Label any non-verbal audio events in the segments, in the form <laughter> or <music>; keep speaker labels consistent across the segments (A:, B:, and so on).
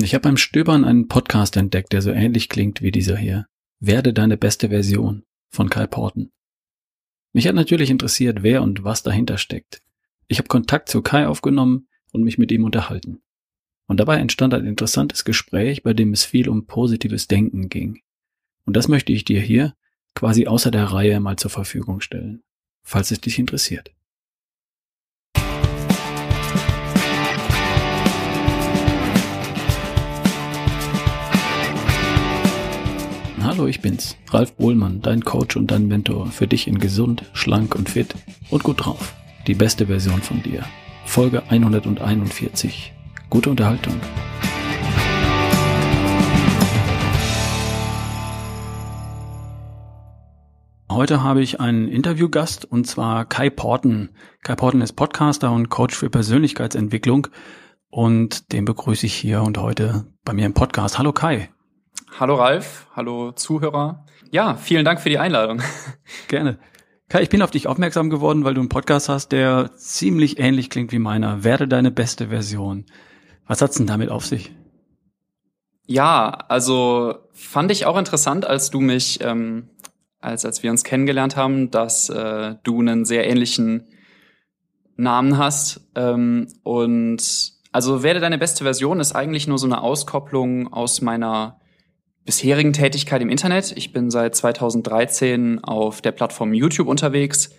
A: Ich habe beim Stöbern einen Podcast entdeckt, der so ähnlich klingt wie dieser hier. Werde deine beste Version von Kai Porten. Mich hat natürlich interessiert, wer und was dahinter steckt. Ich habe Kontakt zu Kai aufgenommen und mich mit ihm unterhalten. Und dabei entstand ein interessantes Gespräch, bei dem es viel um positives Denken ging. Und das möchte ich dir hier quasi außer der Reihe mal zur Verfügung stellen, falls es dich interessiert. Hallo, ich bin's, Ralf Bohlmann, dein Coach und dein Mentor für dich in gesund, schlank und fit und gut drauf. Die beste Version von dir. Folge 141. Gute Unterhaltung. Heute habe ich einen Interviewgast und zwar Kai Porten. Kai Porten ist Podcaster und Coach für Persönlichkeitsentwicklung und den begrüße ich hier und heute bei mir im Podcast. Hallo Kai.
B: Hallo Ralf, hallo Zuhörer. Ja, vielen Dank für die Einladung. <laughs>
A: Gerne. Kai, ich bin auf dich aufmerksam geworden, weil du einen Podcast hast, der ziemlich ähnlich klingt wie meiner. Werde deine beste Version. Was hat's denn damit auf sich?
B: Ja, also fand ich auch interessant, als du mich, ähm, als als wir uns kennengelernt haben, dass äh, du einen sehr ähnlichen Namen hast ähm, und also werde deine beste Version ist eigentlich nur so eine Auskopplung aus meiner bisherigen Tätigkeit im Internet. Ich bin seit 2013 auf der Plattform YouTube unterwegs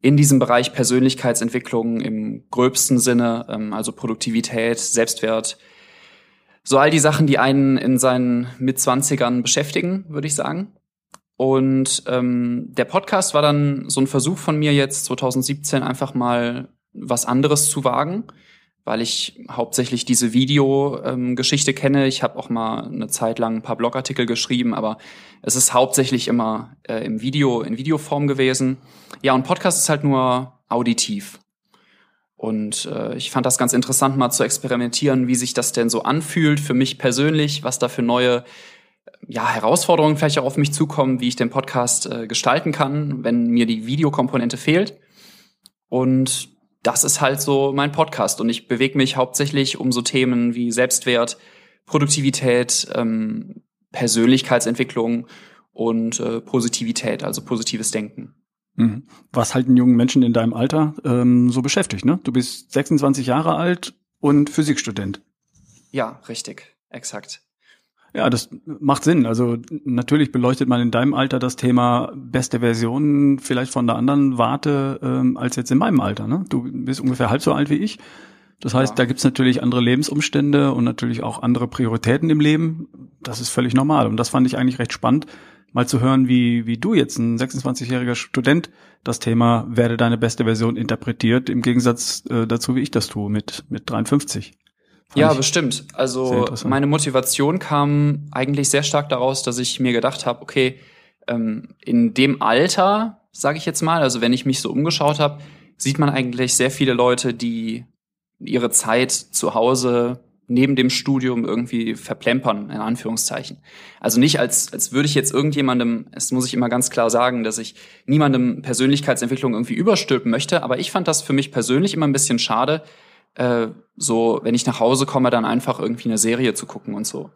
B: in diesem Bereich Persönlichkeitsentwicklung im gröbsten Sinne, ähm, also Produktivität, Selbstwert, so all die Sachen, die einen in seinen Mitzwanzigern beschäftigen, würde ich sagen. Und ähm, der Podcast war dann so ein Versuch von mir jetzt 2017 einfach mal was anderes zu wagen weil ich hauptsächlich diese Videogeschichte ähm, kenne. Ich habe auch mal eine Zeit lang ein paar Blogartikel geschrieben, aber es ist hauptsächlich immer äh, im Video, in Videoform gewesen. Ja, und Podcast ist halt nur auditiv. Und äh, ich fand das ganz interessant, mal zu experimentieren, wie sich das denn so anfühlt für mich persönlich, was da für neue ja, Herausforderungen vielleicht auch auf mich zukommen, wie ich den Podcast äh, gestalten kann, wenn mir die Videokomponente fehlt. Und das ist halt so mein Podcast und ich bewege mich hauptsächlich um so Themen wie Selbstwert, Produktivität, ähm, Persönlichkeitsentwicklung und äh, Positivität, also positives Denken.
A: Mhm. Was halten jungen Menschen in deinem Alter ähm, so beschäftigt, ne? Du bist 26 Jahre alt und Physikstudent.
B: Ja, richtig, exakt.
A: Ja, das macht Sinn. Also natürlich beleuchtet man in deinem Alter das Thema beste Version vielleicht von der anderen Warte ähm, als jetzt in meinem Alter. Ne? Du bist ungefähr halb so alt wie ich. Das heißt, ja. da gibt's natürlich andere Lebensumstände und natürlich auch andere Prioritäten im Leben. Das ist völlig normal. Und das fand ich eigentlich recht spannend, mal zu hören, wie, wie du jetzt, ein 26-jähriger Student, das Thema werde deine beste Version interpretiert, im Gegensatz äh, dazu, wie ich das tue mit, mit 53
B: ja, bestimmt. Also meine Motivation kam eigentlich sehr stark daraus, dass ich mir gedacht habe, okay, ähm, in dem Alter, sage ich jetzt mal, also wenn ich mich so umgeschaut habe, sieht man eigentlich sehr viele Leute, die ihre Zeit zu Hause neben dem Studium irgendwie verplempern, in Anführungszeichen. Also nicht als, als würde ich jetzt irgendjemandem, es muss ich immer ganz klar sagen, dass ich niemandem Persönlichkeitsentwicklung irgendwie überstülpen möchte, aber ich fand das für mich persönlich immer ein bisschen schade, äh, so, wenn ich nach Hause komme, dann einfach irgendwie eine Serie zu gucken und so.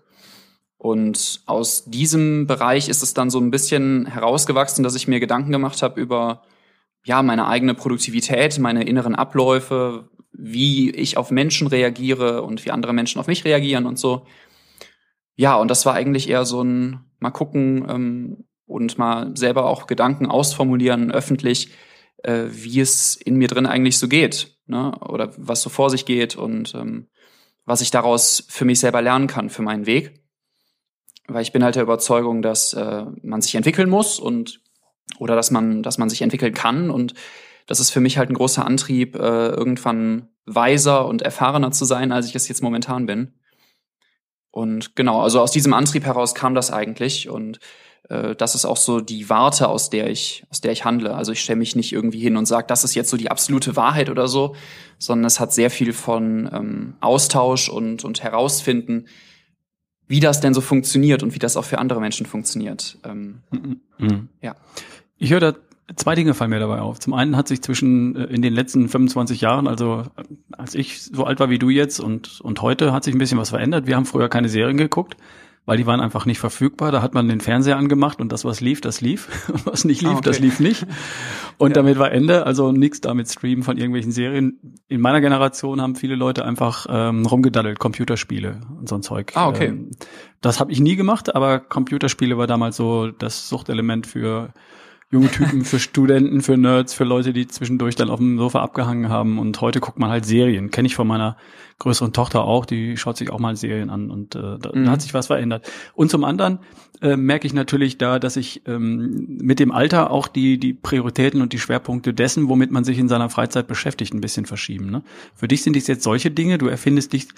B: Und aus diesem Bereich ist es dann so ein bisschen herausgewachsen, dass ich mir Gedanken gemacht habe über ja meine eigene Produktivität, meine inneren Abläufe, wie ich auf Menschen reagiere und wie andere Menschen auf mich reagieren und so. Ja, und das war eigentlich eher so ein mal gucken ähm, und mal selber auch Gedanken ausformulieren öffentlich, äh, wie es in mir drin eigentlich so geht, ne? Oder was so vor sich geht und ähm, was ich daraus für mich selber lernen kann für meinen Weg. Weil ich bin halt der Überzeugung, dass äh, man sich entwickeln muss und oder dass man, dass man sich entwickeln kann. Und das ist für mich halt ein großer Antrieb, äh, irgendwann weiser und erfahrener zu sein, als ich es jetzt momentan bin. Und genau, also aus diesem Antrieb heraus kam das eigentlich. Und äh, das ist auch so die Warte, aus der ich, aus der ich handle. Also ich stelle mich nicht irgendwie hin und sage, das ist jetzt so die absolute Wahrheit oder so, sondern es hat sehr viel von ähm, Austausch und, und herausfinden, wie das denn so funktioniert und wie das auch für andere Menschen funktioniert. Ähm,
A: mhm. Ja. Ich höre da Zwei Dinge fallen mir dabei auf. Zum einen hat sich zwischen äh, in den letzten 25 Jahren, also äh, als ich so alt war wie du jetzt und, und heute, hat sich ein bisschen was verändert. Wir haben früher keine Serien geguckt weil die waren einfach nicht verfügbar. Da hat man den Fernseher angemacht und das, was lief, das lief. <laughs> was nicht lief, ah, okay. das lief nicht. <laughs> Und ja. damit war Ende. Also nichts damit streamen von irgendwelchen Serien. In meiner Generation haben viele Leute einfach ähm, rumgedaddelt, Computerspiele und so ein Zeug.
B: Ah, okay.
A: Ähm, das habe ich nie gemacht, aber Computerspiele war damals so das Suchtelement für junge Typen, für Studenten, für Nerds, für Leute, die zwischendurch dann auf dem Sofa abgehangen haben. Und heute guckt man halt Serien. Kenne ich von meiner größeren Tochter auch, die schaut sich auch mal Serien an und äh, da, mhm. da hat sich was verändert. Und zum anderen äh, merke ich natürlich da, dass ich ähm, mit dem Alter auch die, die Prioritäten und die Schwerpunkte dessen, womit man sich in seiner Freizeit beschäftigt, ein bisschen verschieben. Ne? Für dich sind es jetzt solche Dinge, du erfindest dich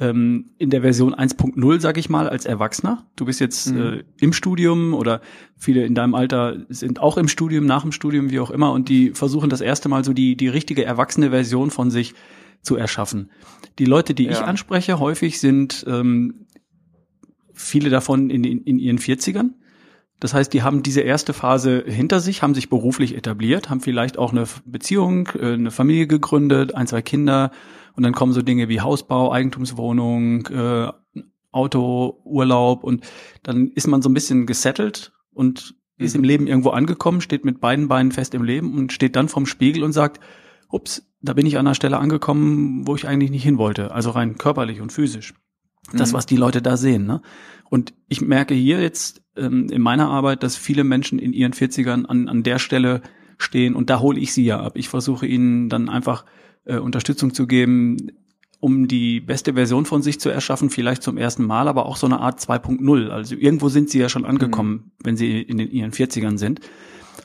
A: ähm, in der Version 1.0, sag ich mal, als Erwachsener. Du bist jetzt mhm. äh, im Studium oder viele in deinem Alter sind auch im Studium, nach dem Studium, wie auch immer, und die versuchen das erste Mal so die, die richtige erwachsene Version von sich zu erschaffen. Die Leute, die ja. ich anspreche, häufig sind ähm, viele davon in, in, in ihren 40ern. Das heißt, die haben diese erste Phase hinter sich, haben sich beruflich etabliert, haben vielleicht auch eine Beziehung, äh, eine Familie gegründet, ein, zwei Kinder, und dann kommen so Dinge wie Hausbau, Eigentumswohnung, äh, Auto, Urlaub und dann ist man so ein bisschen gesettelt und mhm. ist im Leben irgendwo angekommen, steht mit beiden Beinen fest im Leben und steht dann vorm Spiegel und sagt, ups, da bin ich an einer Stelle angekommen, wo ich eigentlich nicht hin wollte, also rein körperlich und physisch. Das, mhm. was die Leute da sehen. Ne? Und ich merke hier jetzt ähm, in meiner Arbeit, dass viele Menschen in ihren 40ern an, an der Stelle stehen und da hole ich sie ja ab. Ich versuche ihnen dann einfach äh, Unterstützung zu geben, um die beste Version von sich zu erschaffen, vielleicht zum ersten Mal, aber auch so eine Art 2.0. Also irgendwo sind sie ja schon angekommen, mhm. wenn sie in den, ihren 40ern sind.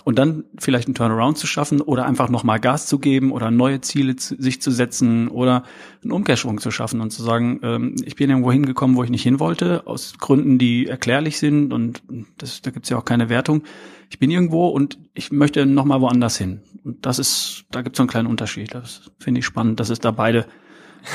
A: Und dann vielleicht einen Turnaround zu schaffen oder einfach nochmal Gas zu geben oder neue Ziele zu, sich zu setzen oder einen Umkehrschwung zu schaffen und zu sagen, ähm, ich bin irgendwo hingekommen, wo ich nicht hin wollte, aus Gründen, die erklärlich sind und das, da gibt's ja auch keine Wertung. Ich bin irgendwo und ich möchte nochmal woanders hin. Und das ist, da gibt's so einen kleinen Unterschied. Das finde ich spannend, dass es da beide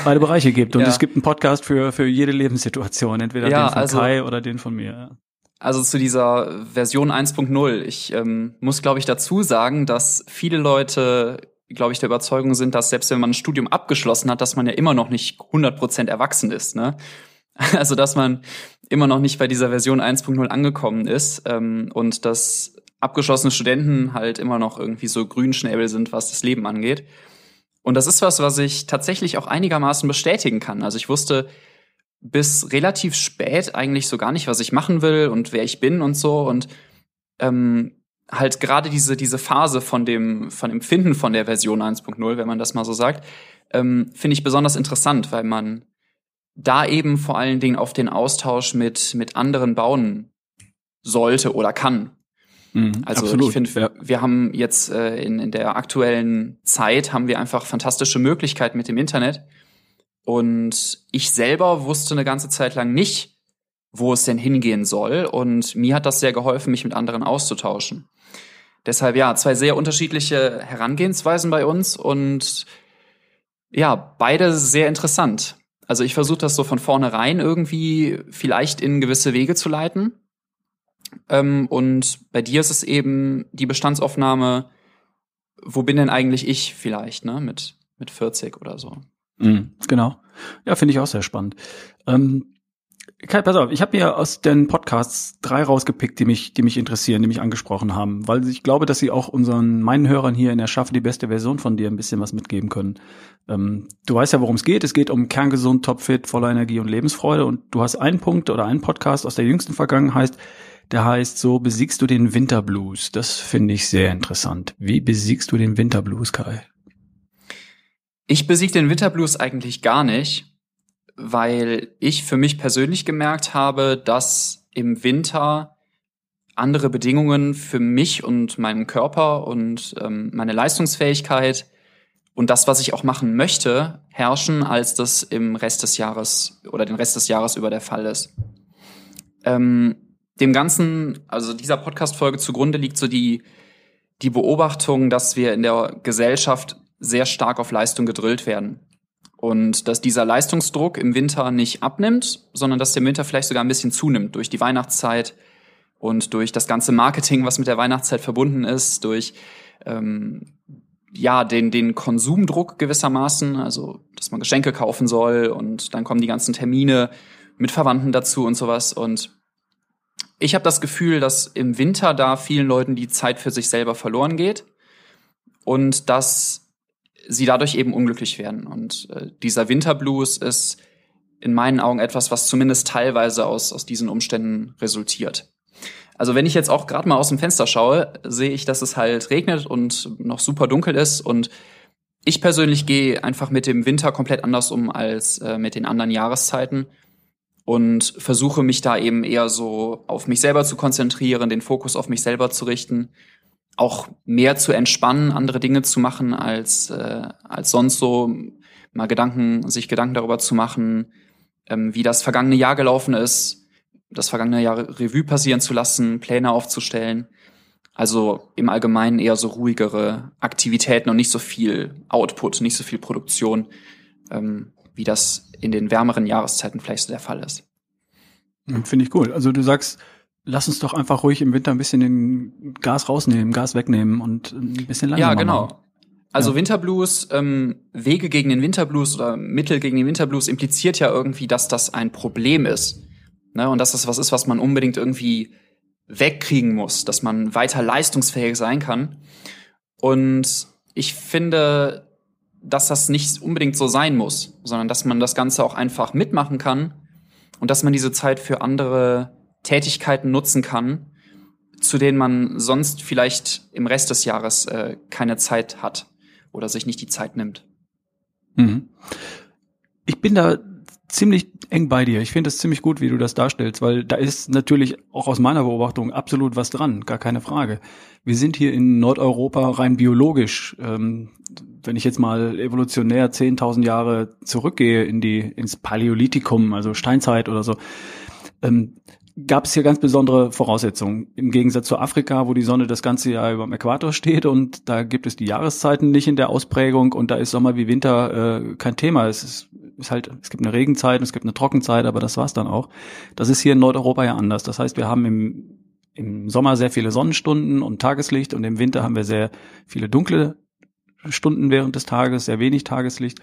A: beide Bereiche gibt. Und ja. es gibt einen Podcast für, für jede Lebenssituation, entweder ja, den von also, Kai oder den von mir.
B: Also zu dieser Version 1.0. Ich ähm, muss, glaube ich, dazu sagen, dass viele Leute, glaube ich, der Überzeugung sind, dass selbst wenn man ein Studium abgeschlossen hat, dass man ja immer noch nicht 100% erwachsen ist. Ne? <laughs> Also dass man immer noch nicht bei dieser Version 1.0 angekommen ist ähm, und dass abgeschlossene Studenten halt immer noch irgendwie so Grünschnäbel sind, was das Leben angeht. Und das ist was, was ich tatsächlich auch einigermaßen bestätigen kann. Also ich wusste bis relativ spät eigentlich so gar nicht, was ich machen will und wer ich bin und so. Und ähm, halt gerade diese, diese Phase von dem, von Empfinden von der Version 1.0, wenn man das mal so sagt, ähm, finde ich besonders interessant, weil man da eben vor allen Dingen auf den Austausch mit, mit anderen bauen sollte oder kann. Mhm, also absolut, ich finde, ja. wir haben jetzt äh, in, in der aktuellen Zeit haben wir einfach fantastische Möglichkeiten mit dem Internet und ich selber wusste eine ganze Zeit lang nicht, wo es denn hingehen soll. Und mir hat das sehr geholfen, mich mit anderen auszutauschen. Deshalb ja, zwei sehr unterschiedliche Herangehensweisen bei uns und ja, beide sehr interessant. Also ich versuche das so von vornherein irgendwie vielleicht in gewisse Wege zu leiten. Ähm, und bei dir ist es eben die Bestandsaufnahme, wo bin denn eigentlich ich vielleicht, ne, mit, mit 40 oder so.
A: Mhm, genau. Ja, finde ich auch sehr spannend. Ähm, Kai, pass auf, ich habe mir aus den Podcasts drei rausgepickt, die mich, die mich interessieren, die mich angesprochen haben, weil ich glaube, dass sie auch unseren, meinen Hörern hier in der Schaffe die beste Version von dir ein bisschen was mitgeben können. Ähm, du weißt ja, worum es geht. Es geht um kerngesund, topfit, voller Energie und Lebensfreude. Und du hast einen Punkt oder einen Podcast aus der jüngsten Vergangenheit, der heißt so, besiegst du den Winterblues. Das finde ich sehr interessant. Wie besiegst du den Winterblues, Kai?
B: Ich besiege den Winterblues eigentlich gar nicht, weil ich für mich persönlich gemerkt habe, dass im Winter andere Bedingungen für mich und meinen Körper und ähm, meine Leistungsfähigkeit und das, was ich auch machen möchte, herrschen, als das im Rest des Jahres oder den Rest des Jahres über der Fall ist. Ähm, dem Ganzen, also dieser Podcast-Folge zugrunde liegt so die, die Beobachtung, dass wir in der Gesellschaft sehr stark auf Leistung gedrillt werden. Und dass dieser Leistungsdruck im Winter nicht abnimmt, sondern dass der Winter vielleicht sogar ein bisschen zunimmt durch die Weihnachtszeit Und durch das ganze Marketing, was mit der Weihnachtszeit verbunden ist, durch ähm, ja den den Konsumdruck gewissermaßen, also dass man Geschenke kaufen soll und dann kommen die ganzen Termine mit Verwandten dazu und sowas. Und ich habe das Gefühl, dass im Winter da vielen Leuten die Zeit für sich selber verloren geht und dass sie dadurch eben unglücklich werden. Und äh, dieser Winterblues ist in meinen Augen etwas, was zumindest teilweise aus, aus diesen Umständen resultiert. Also wenn ich jetzt auch gerade mal aus dem Fenster schaue, sehe ich, dass es halt regnet und noch super dunkel ist und ich persönlich gehe einfach mit dem Winter komplett anders um als äh, mit den anderen Jahreszeiten und versuche mich da eben eher so auf mich selber zu konzentrieren, den Fokus auf mich selber zu richten, auch mehr zu entspannen, andere Dinge zu machen als äh, als sonst so, mal Gedanken, sich Gedanken darüber zu machen, ähm, wie das vergangene Jahr gelaufen ist, das vergangene Jahr Revue passieren zu lassen, Pläne aufzustellen. Also im Allgemeinen eher so ruhigere Aktivitäten und nicht so viel Output, nicht so viel Produktion, ähm, wie das in den wärmeren Jahreszeiten vielleicht so der Fall ist.
A: Hm, finde ich cool. Also du sagst, lass uns doch einfach ruhig im Winter ein bisschen den Gas rausnehmen, Gas wegnehmen und ein bisschen langsamer
B: Ja, genau.
A: Machen.
B: Also ja. Winterblues, ähm, Wege gegen den Winterblues oder Mittel gegen den Winterblues impliziert ja irgendwie, dass das ein Problem ist. Ne? Und dass das was ist, was man unbedingt irgendwie wegkriegen muss, dass man weiter leistungsfähig sein kann. Und ich finde, dass das nicht unbedingt so sein muss, sondern dass man das Ganze auch einfach mitmachen kann und dass man diese Zeit für andere Tätigkeiten nutzen kann, zu denen man sonst vielleicht im Rest des Jahres äh, keine Zeit hat oder sich nicht die Zeit nimmt.
A: Mhm. Ich bin da ziemlich eng bei dir. Ich finde es ziemlich gut, wie du das darstellst, weil da ist natürlich auch aus meiner Beobachtung absolut was dran, gar keine Frage. Wir sind hier in Nordeuropa rein biologisch. Ähm, wenn ich jetzt mal evolutionär 10.000 Jahre zurückgehe in die ins Paläolithikum, also Steinzeit oder so, ähm, gab es hier ganz besondere Voraussetzungen. Im Gegensatz zu Afrika, wo die Sonne das ganze Jahr über dem Äquator steht und da gibt es die Jahreszeiten nicht in der Ausprägung und da ist Sommer wie Winter äh, kein Thema. Es ist ist halt, es gibt eine Regenzeit es gibt eine Trockenzeit, aber das war's dann auch. Das ist hier in Nordeuropa ja anders. Das heißt, wir haben im, im Sommer sehr viele Sonnenstunden und Tageslicht und im Winter haben wir sehr viele dunkle Stunden während des Tages, sehr wenig Tageslicht.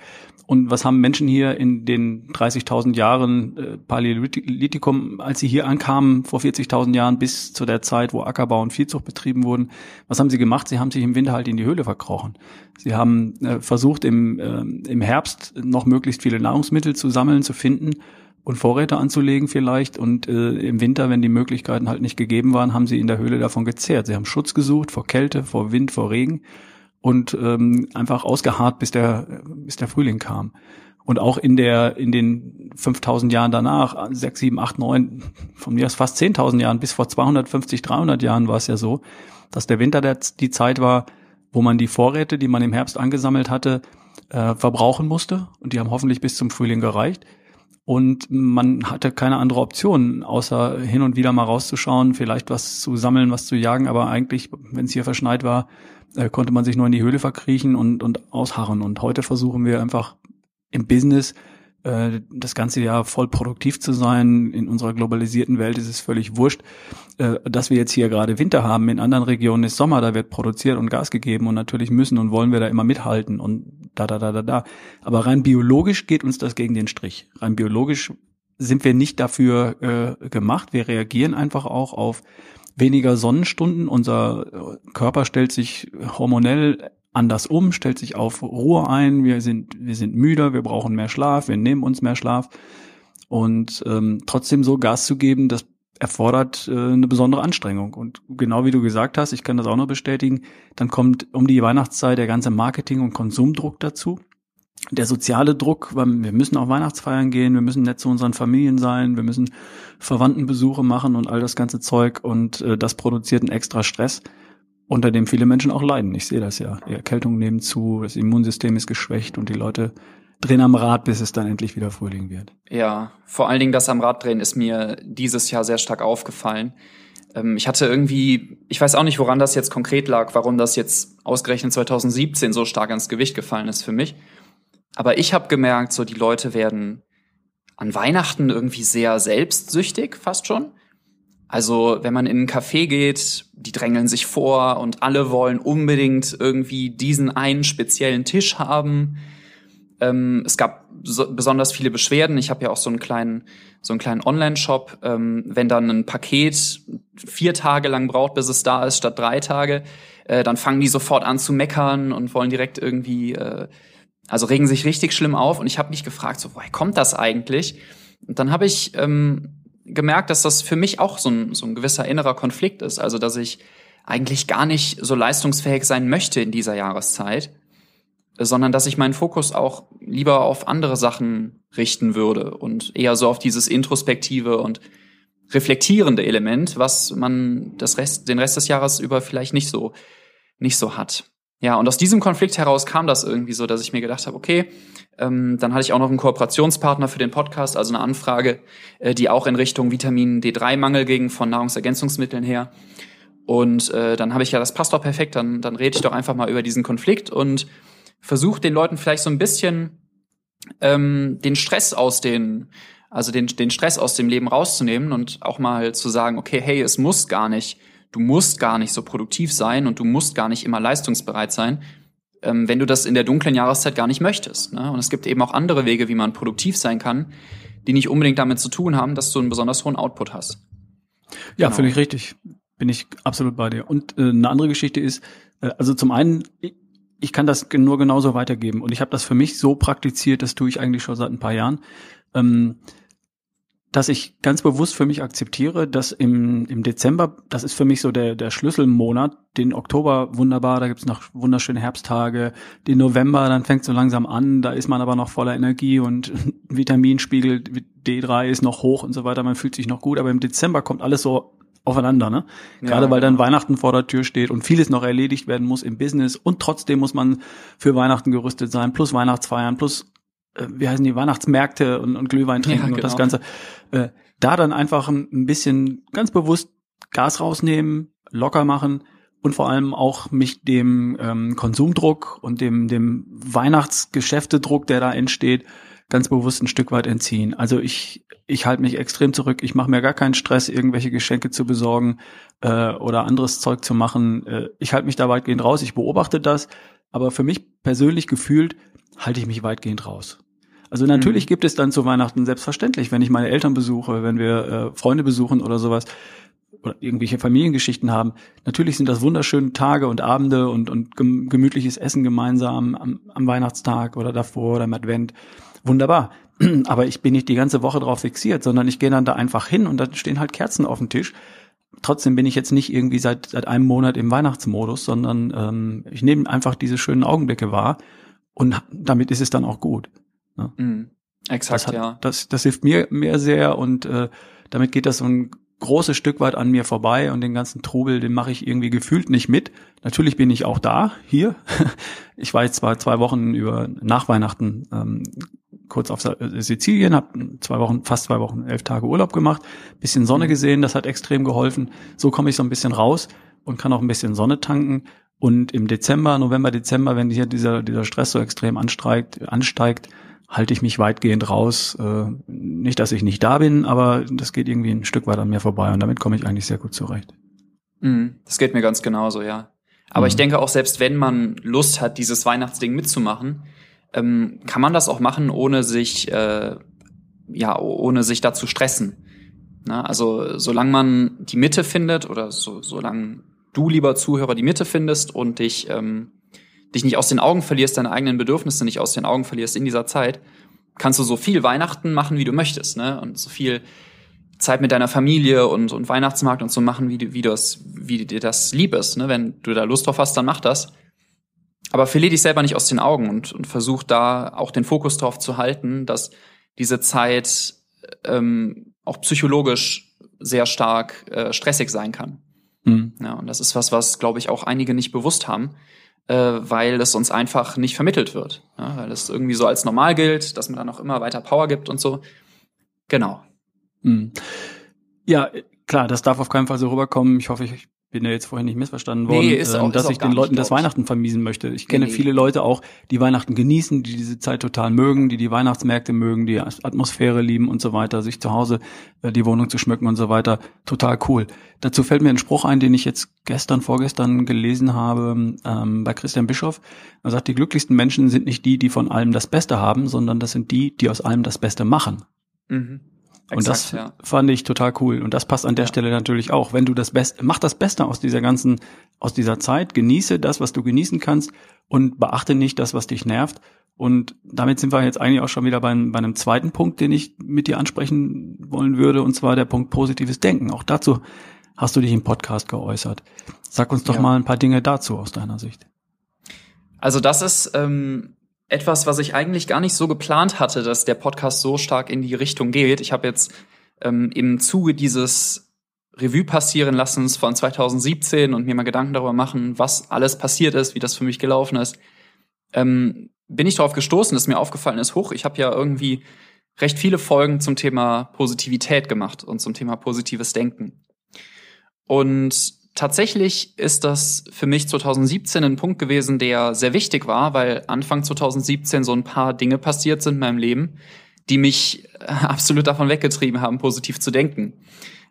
A: Und was haben Menschen hier in den 30.000 Jahren äh, Paläolithikum, als sie hier ankamen, vor 40.000 Jahren bis zu der Zeit, wo Ackerbau und Viehzucht betrieben wurden, was haben sie gemacht? Sie haben sich im Winter halt in die Höhle verkrochen. Sie haben äh, versucht, im, äh, im Herbst noch möglichst viele Nahrungsmittel zu sammeln, zu finden und Vorräte anzulegen vielleicht. Und äh, im Winter, wenn die Möglichkeiten halt nicht gegeben waren, haben sie in der Höhle davon gezehrt. Sie haben Schutz gesucht vor Kälte, vor Wind, vor Regen und ähm, einfach ausgeharrt, bis der, bis der Frühling kam. Und auch in der, in den 5000 Jahren danach, 6, 7, 8, 9, von mir aus fast 10.000 Jahren, bis vor 250, 300 Jahren war es ja so, dass der Winter der, die Zeit war, wo man die Vorräte, die man im Herbst angesammelt hatte, äh, verbrauchen musste. Und die haben hoffentlich bis zum Frühling gereicht. Und man hatte keine andere Option, außer hin und wieder mal rauszuschauen, vielleicht was zu sammeln, was zu jagen. Aber eigentlich, wenn es hier verschneit war, äh, konnte man sich nur in die Höhle verkriechen und, und ausharren. Und heute versuchen wir einfach im Business äh, das ganze Jahr voll produktiv zu sein. In unserer globalisierten Welt ist es völlig wurscht, äh, dass wir jetzt hier gerade Winter haben. In anderen Regionen ist Sommer, da wird produziert und Gas gegeben und natürlich müssen und wollen wir da immer mithalten und da, da, da, da, da. Aber rein biologisch geht uns das gegen den Strich. Rein biologisch sind wir nicht dafür äh, gemacht. Wir reagieren einfach auch auf weniger Sonnenstunden. Unser Körper stellt sich hormonell anders um, stellt sich auf Ruhe ein. Wir sind, wir sind müder, wir brauchen mehr Schlaf, wir nehmen uns mehr Schlaf. Und ähm, trotzdem so Gas zu geben, das erfordert äh, eine besondere Anstrengung. Und genau wie du gesagt hast, ich kann das auch noch bestätigen, dann kommt um die Weihnachtszeit der ganze Marketing- und Konsumdruck dazu der soziale Druck, weil wir müssen auf Weihnachtsfeiern gehen, wir müssen nett zu unseren Familien sein, wir müssen Verwandtenbesuche machen und all das ganze Zeug und äh, das produziert einen extra Stress, unter dem viele Menschen auch leiden. Ich sehe das ja. Die Erkältungen nehmen zu, das Immunsystem ist geschwächt und die Leute drehen am Rad, bis es dann endlich wieder Frühling wird.
B: Ja, vor allen Dingen das am Rad drehen ist mir dieses Jahr sehr stark aufgefallen. Ähm, ich hatte irgendwie, ich weiß auch nicht, woran das jetzt konkret lag, warum das jetzt ausgerechnet 2017 so stark ans Gewicht gefallen ist für mich. Aber ich habe gemerkt, so die Leute werden an Weihnachten irgendwie sehr selbstsüchtig, fast schon. Also wenn man in einen Café geht, die drängeln sich vor und alle wollen unbedingt irgendwie diesen einen speziellen Tisch haben. Ähm, es gab so, besonders viele Beschwerden. Ich habe ja auch so einen kleinen, so einen kleinen Online-Shop. Ähm, wenn dann ein Paket vier Tage lang braucht, bis es da ist, statt drei Tage, äh, dann fangen die sofort an zu meckern und wollen direkt irgendwie, äh, also regen sich richtig schlimm auf. Und ich habe mich gefragt, so woher kommt das eigentlich? Und dann habe ich ähm, gemerkt, dass das für mich auch so ein, so ein gewisser innerer Konflikt ist. Also, dass ich eigentlich gar nicht so leistungsfähig sein möchte in dieser Jahreszeit, sondern dass ich meinen Fokus auch lieber auf andere Sachen richten würde und eher so auf dieses introspektive und reflektierende Element, was man das Rest, den Rest des Jahres über vielleicht nicht so, nicht so hat. Ja, und aus diesem Konflikt heraus kam das irgendwie so, dass ich mir gedacht habe, okay, ähm, dann hatte ich auch noch einen Kooperationspartner für den Podcast, also eine Anfrage, äh, die auch in Richtung Vitamin D3-Mangel ging von Nahrungsergänzungsmitteln her. Und äh, dann habe ich ja, das passt doch perfekt, dann, dann rede ich doch einfach mal über diesen Konflikt und versuche den Leuten vielleicht so ein bisschen ähm, den Stress aus den, also den, den Stress aus dem Leben rauszunehmen und auch mal zu sagen, okay, hey, es muss gar nicht du musst gar nicht so produktiv sein und du musst gar nicht immer leistungsbereit sein, ähm, wenn du das in der dunklen Jahreszeit gar nicht möchtest. Ne? Und es gibt eben auch andere Wege, wie man produktiv sein kann, die nicht unbedingt damit zu tun haben, dass du einen besonders hohen Output hast.
A: Ja, genau. finde ich richtig. Bin ich absolut bei dir. Und äh, eine andere Geschichte ist, äh, also zum einen, ich kann das nur genauso weitergeben. Und ich habe das für mich so praktiziert, das tue ich eigentlich schon seit ein paar Jahren. Ähm, dass ich ganz bewusst für mich akzeptiere, dass im, im Dezember, das ist für mich so der, der Schlüsselmonat, den Oktober wunderbar, da gibt's noch wunderschöne Herbsttage, den November, dann fängt so langsam an, da ist man aber noch voller Energie und <laughs> Vitaminspiegel D3 ist noch hoch und so weiter, man fühlt sich noch gut, aber im Dezember kommt alles so aufeinander, ne? Gerade ja, weil dann Weihnachten vor der Tür steht und vieles noch erledigt werden muss im Business und trotzdem muss man für Weihnachten gerüstet sein, plus Weihnachtsfeiern, plus wie heißen die Weihnachtsmärkte und, und Glühwein trinken ja, genau. und das genau. Ganze. Äh, da dann einfach ein bisschen ganz bewusst Gas rausnehmen, locker machen und vor allem auch mich dem ähm, Konsumdruck und dem, dem Weihnachtsgeschäftedruck, der da entsteht, ganz bewusst ein Stück weit entziehen. Also ich, ich halte mich extrem zurück. Ich mache mir gar keinen Stress, irgendwelche Geschenke zu besorgen äh, oder anderes Zeug zu machen. Äh, ich halte mich da weitgehend raus. Ich beobachte das, aber für mich persönlich gefühlt halte ich mich weitgehend raus. Also natürlich mhm. gibt es dann zu Weihnachten selbstverständlich, wenn ich meine Eltern besuche, wenn wir äh, Freunde besuchen oder sowas oder irgendwelche Familiengeschichten haben. Natürlich sind das wunderschöne Tage und Abende und, und gemütliches Essen gemeinsam am, am Weihnachtstag oder davor oder im Advent. Wunderbar. <clears throat> Aber ich bin nicht die ganze Woche drauf fixiert, sondern ich gehe dann da einfach hin und da stehen halt Kerzen auf dem Tisch. Trotzdem bin ich jetzt nicht irgendwie seit, seit einem Monat im Weihnachtsmodus, sondern ähm, ich nehme einfach diese schönen Augenblicke wahr und damit ist es dann auch gut.
B: Ne? Mhm. Exakt,
A: das hat,
B: ja.
A: Das, das hilft mir, mir sehr und äh, damit geht das so ein großes Stück weit an mir vorbei und den ganzen Trubel, den mache ich irgendwie gefühlt nicht mit. Natürlich bin ich auch da, hier. <laughs> Ich war jetzt zwar zwei Wochen über nach Weihnachten ähm, kurz auf Sizilien, habe zwei Wochen, fast zwei Wochen, elf Tage Urlaub gemacht, bisschen Sonne mhm. gesehen, das hat extrem geholfen. So komme ich so ein bisschen raus und kann auch ein bisschen Sonne tanken. Und im Dezember, November, Dezember, wenn hier dieser, dieser Stress so extrem ansteigt, ansteigt, halte ich mich weitgehend raus. Äh, nicht, dass ich nicht da bin, aber das geht irgendwie ein Stück weit an mir vorbei und damit komme ich eigentlich sehr gut zurecht.
B: Mhm, das geht mir ganz genauso, ja. Aber mhm. ich denke auch, selbst wenn man Lust hat, dieses Weihnachtsding mitzumachen, ähm, kann man das auch machen, ohne sich, äh, ja, ohne sich da zu stressen. Na, also solange man die Mitte findet oder so, solange du, lieber Zuhörer, die Mitte findest und dich ähm, dich nicht aus den Augen verlierst, deine eigenen Bedürfnisse nicht aus den Augen verlierst in dieser Zeit, kannst du so viel Weihnachten machen, wie du möchtest, ne? Und so viel Zeit mit deiner Familie und, und Weihnachtsmarkt und so machen, wie du, wie du das, wie dir das lieb ist, ne? Wenn du da Lust drauf hast, dann mach das. Aber verlier dich selber nicht aus den Augen und, und versuch da auch den Fokus drauf zu halten, dass diese Zeit ähm, auch psychologisch sehr stark äh, stressig sein kann. Mhm. Ja, und das ist was, was, glaube ich, auch einige nicht bewusst haben weil es uns einfach nicht vermittelt wird. Ja, weil es irgendwie so als normal gilt, dass man dann auch immer weiter Power gibt und so. Genau.
A: Mhm. Ja, klar, das darf auf keinen Fall so rüberkommen. Ich hoffe, ich bin ja jetzt vorhin nicht missverstanden worden, nee, ist auch, ähm, dass ich den Leuten das Weihnachten vermiesen möchte. Ich kenne nee, viele Leute auch, die Weihnachten genießen, die diese Zeit total mögen, die die Weihnachtsmärkte mögen, die Atmosphäre lieben und so weiter, sich zu Hause äh, die Wohnung zu schmücken und so weiter. Total cool. Dazu fällt mir ein Spruch ein, den ich jetzt gestern, vorgestern gelesen habe ähm, bei Christian Bischoff. Er sagt, die glücklichsten Menschen sind nicht die, die von allem das Beste haben, sondern das sind die, die aus allem das Beste machen. Mhm. Und das ja. fand ich total cool. Und das passt an der ja. Stelle natürlich auch. Wenn du das Beste, mach das Beste aus dieser ganzen, aus dieser Zeit, genieße das, was du genießen kannst und beachte nicht das, was dich nervt. Und damit sind wir jetzt eigentlich auch schon wieder bei, bei einem zweiten Punkt, den ich mit dir ansprechen wollen würde, und zwar der Punkt positives Denken. Auch dazu hast du dich im Podcast geäußert. Sag uns doch ja. mal ein paar Dinge dazu aus deiner Sicht.
B: Also das ist ähm, etwas, was ich eigentlich gar nicht so geplant hatte, dass der Podcast so stark in die Richtung geht. Ich habe jetzt ähm, im Zuge dieses Revue passieren lassens von 2017 und mir mal Gedanken darüber machen, was alles passiert ist, wie das für mich gelaufen ist, ähm, bin ich darauf gestoßen, dass mir aufgefallen ist, hoch, ich habe ja irgendwie recht viele Folgen zum Thema Positivität gemacht und zum Thema positives Denken. Und tatsächlich ist das für mich 2017 ein Punkt gewesen, der sehr wichtig war, weil Anfang 2017 so ein paar Dinge passiert sind in meinem Leben, die mich äh, absolut davon weggetrieben haben, positiv zu denken.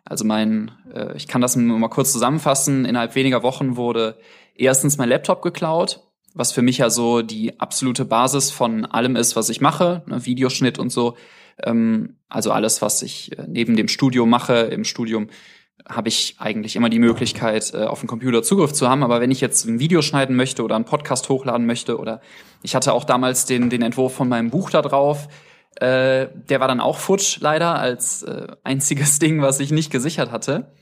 B: Also mein, äh, ich kann das mal kurz zusammenfassen. Innerhalb weniger Wochen wurde erstens mein Laptop geklaut, was für mich ja so die absolute Basis von allem ist, was ich mache, ne, Videoschnitt und so. Ähm, also alles, was ich äh, neben dem Studium mache, im Studium habe ich eigentlich immer die Möglichkeit, äh, auf den Computer Zugriff zu haben. Aber wenn ich jetzt ein Video schneiden möchte oder einen Podcast hochladen möchte oder ich hatte auch damals den, den Entwurf von meinem Buch da drauf, äh, der war dann auch futsch leider als äh, einziges <laughs> Ding, was ich nicht gesichert hatte.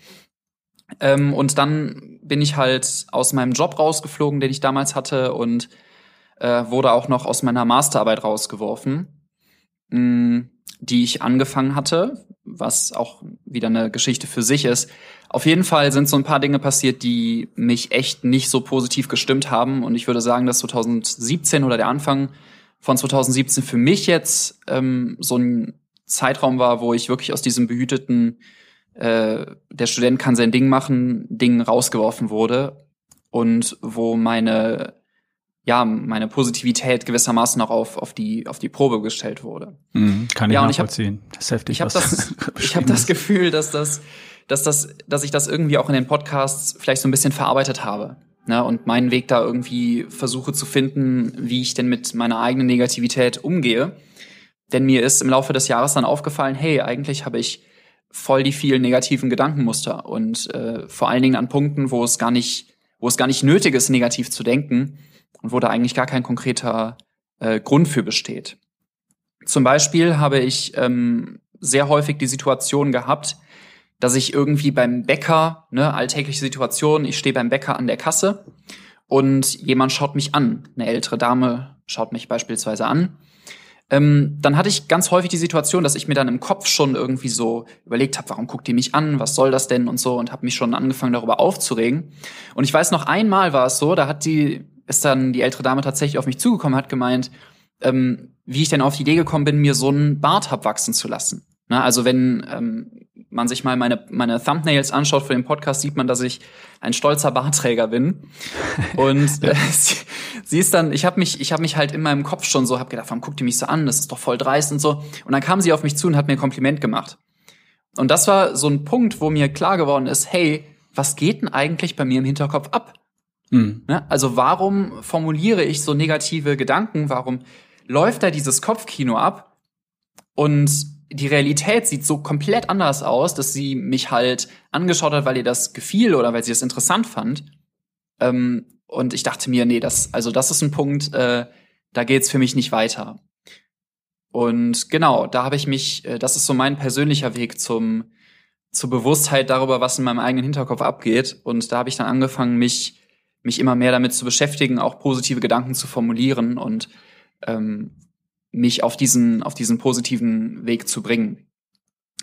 B: Ähm, und dann bin ich halt aus meinem Job rausgeflogen, den ich damals hatte und äh, wurde auch noch aus meiner Masterarbeit rausgeworfen. Mm die ich angefangen hatte, was auch wieder eine Geschichte für sich ist. Auf jeden Fall sind so ein paar Dinge passiert, die mich echt nicht so positiv gestimmt haben. Und ich würde sagen, dass 2017 oder der Anfang von 2017 für mich jetzt ähm, so ein Zeitraum war, wo ich wirklich aus diesem behüteten, äh, der Student kann sein Ding machen, Ding rausgeworfen wurde und wo meine ja, meine Positivität gewissermaßen auch auf, auf, die, auf die Probe gestellt wurde.
A: Mhm, kann ich ja, nachvollziehen. <laughs>
B: Ich hab, das ist heftig. Ich habe das, ich hab das Gefühl, dass das, dass das, dass ich das irgendwie auch in den Podcasts vielleicht so ein bisschen verarbeitet habe. Ne, und meinen Weg da irgendwie versuche zu finden, wie ich denn mit meiner eigenen Negativität umgehe. Denn mir ist im Laufe des Jahres dann aufgefallen, hey, eigentlich habe ich voll die vielen negativen Gedankenmuster und äh, vor allen Dingen an Punkten, wo es gar nicht, wo es gar nicht nötig ist, negativ zu denken und wo da eigentlich gar kein konkreter äh, Grund für besteht. Zum Beispiel habe ich ähm, sehr häufig die Situation gehabt, dass ich irgendwie beim Bäcker, ne, alltägliche Situation, ich stehe beim Bäcker an der Kasse und jemand schaut mich an. Eine ältere Dame schaut mich beispielsweise an. Ähm, dann hatte ich ganz häufig die Situation, dass ich mir dann im Kopf schon irgendwie so überlegt habe, warum guckt die mich an, was soll das denn und so und habe mich schon angefangen darüber aufzuregen. Und ich weiß noch einmal war es so, da hat die ist dann die ältere Dame tatsächlich auf mich zugekommen, hat gemeint, ähm, wie ich denn auf die Idee gekommen bin, mir so einen Bart hab wachsen zu lassen. Na, also wenn ähm, man sich mal meine, meine Thumbnails anschaut für den Podcast, sieht man, dass ich ein stolzer Bartträger bin. <laughs> Und äh, sie, sie, ist dann, ich habe mich, ich habe mich halt in meinem Kopf schon so, hab gedacht, warum guckt die mich so an? Das ist doch voll dreist und so. Und dann kam sie auf mich zu und hat mir ein Kompliment gemacht. Und das war so ein Punkt, wo mir klar geworden ist, hey, was geht denn eigentlich bei mir im Hinterkopf ab? Mhm. Ne? Also warum formuliere ich so negative Gedanken? Warum läuft da dieses Kopfkino ab? Und die Realität sieht so komplett anders aus, dass sie mich halt angeschaut hat, weil ihr das gefiel oder weil sie das interessant fand. Ähm, und ich dachte mir, nee, das, also das ist ein Punkt, äh, da geht's für mich nicht weiter. Und genau, da habe ich mich, äh, das ist so mein persönlicher Weg zum zur Bewusstheit darüber, was in meinem eigenen Hinterkopf abgeht. Und da habe ich dann angefangen, mich mich immer mehr damit zu beschäftigen, auch positive Gedanken zu formulieren und ähm, mich auf diesen, auf diesen positiven Weg zu bringen.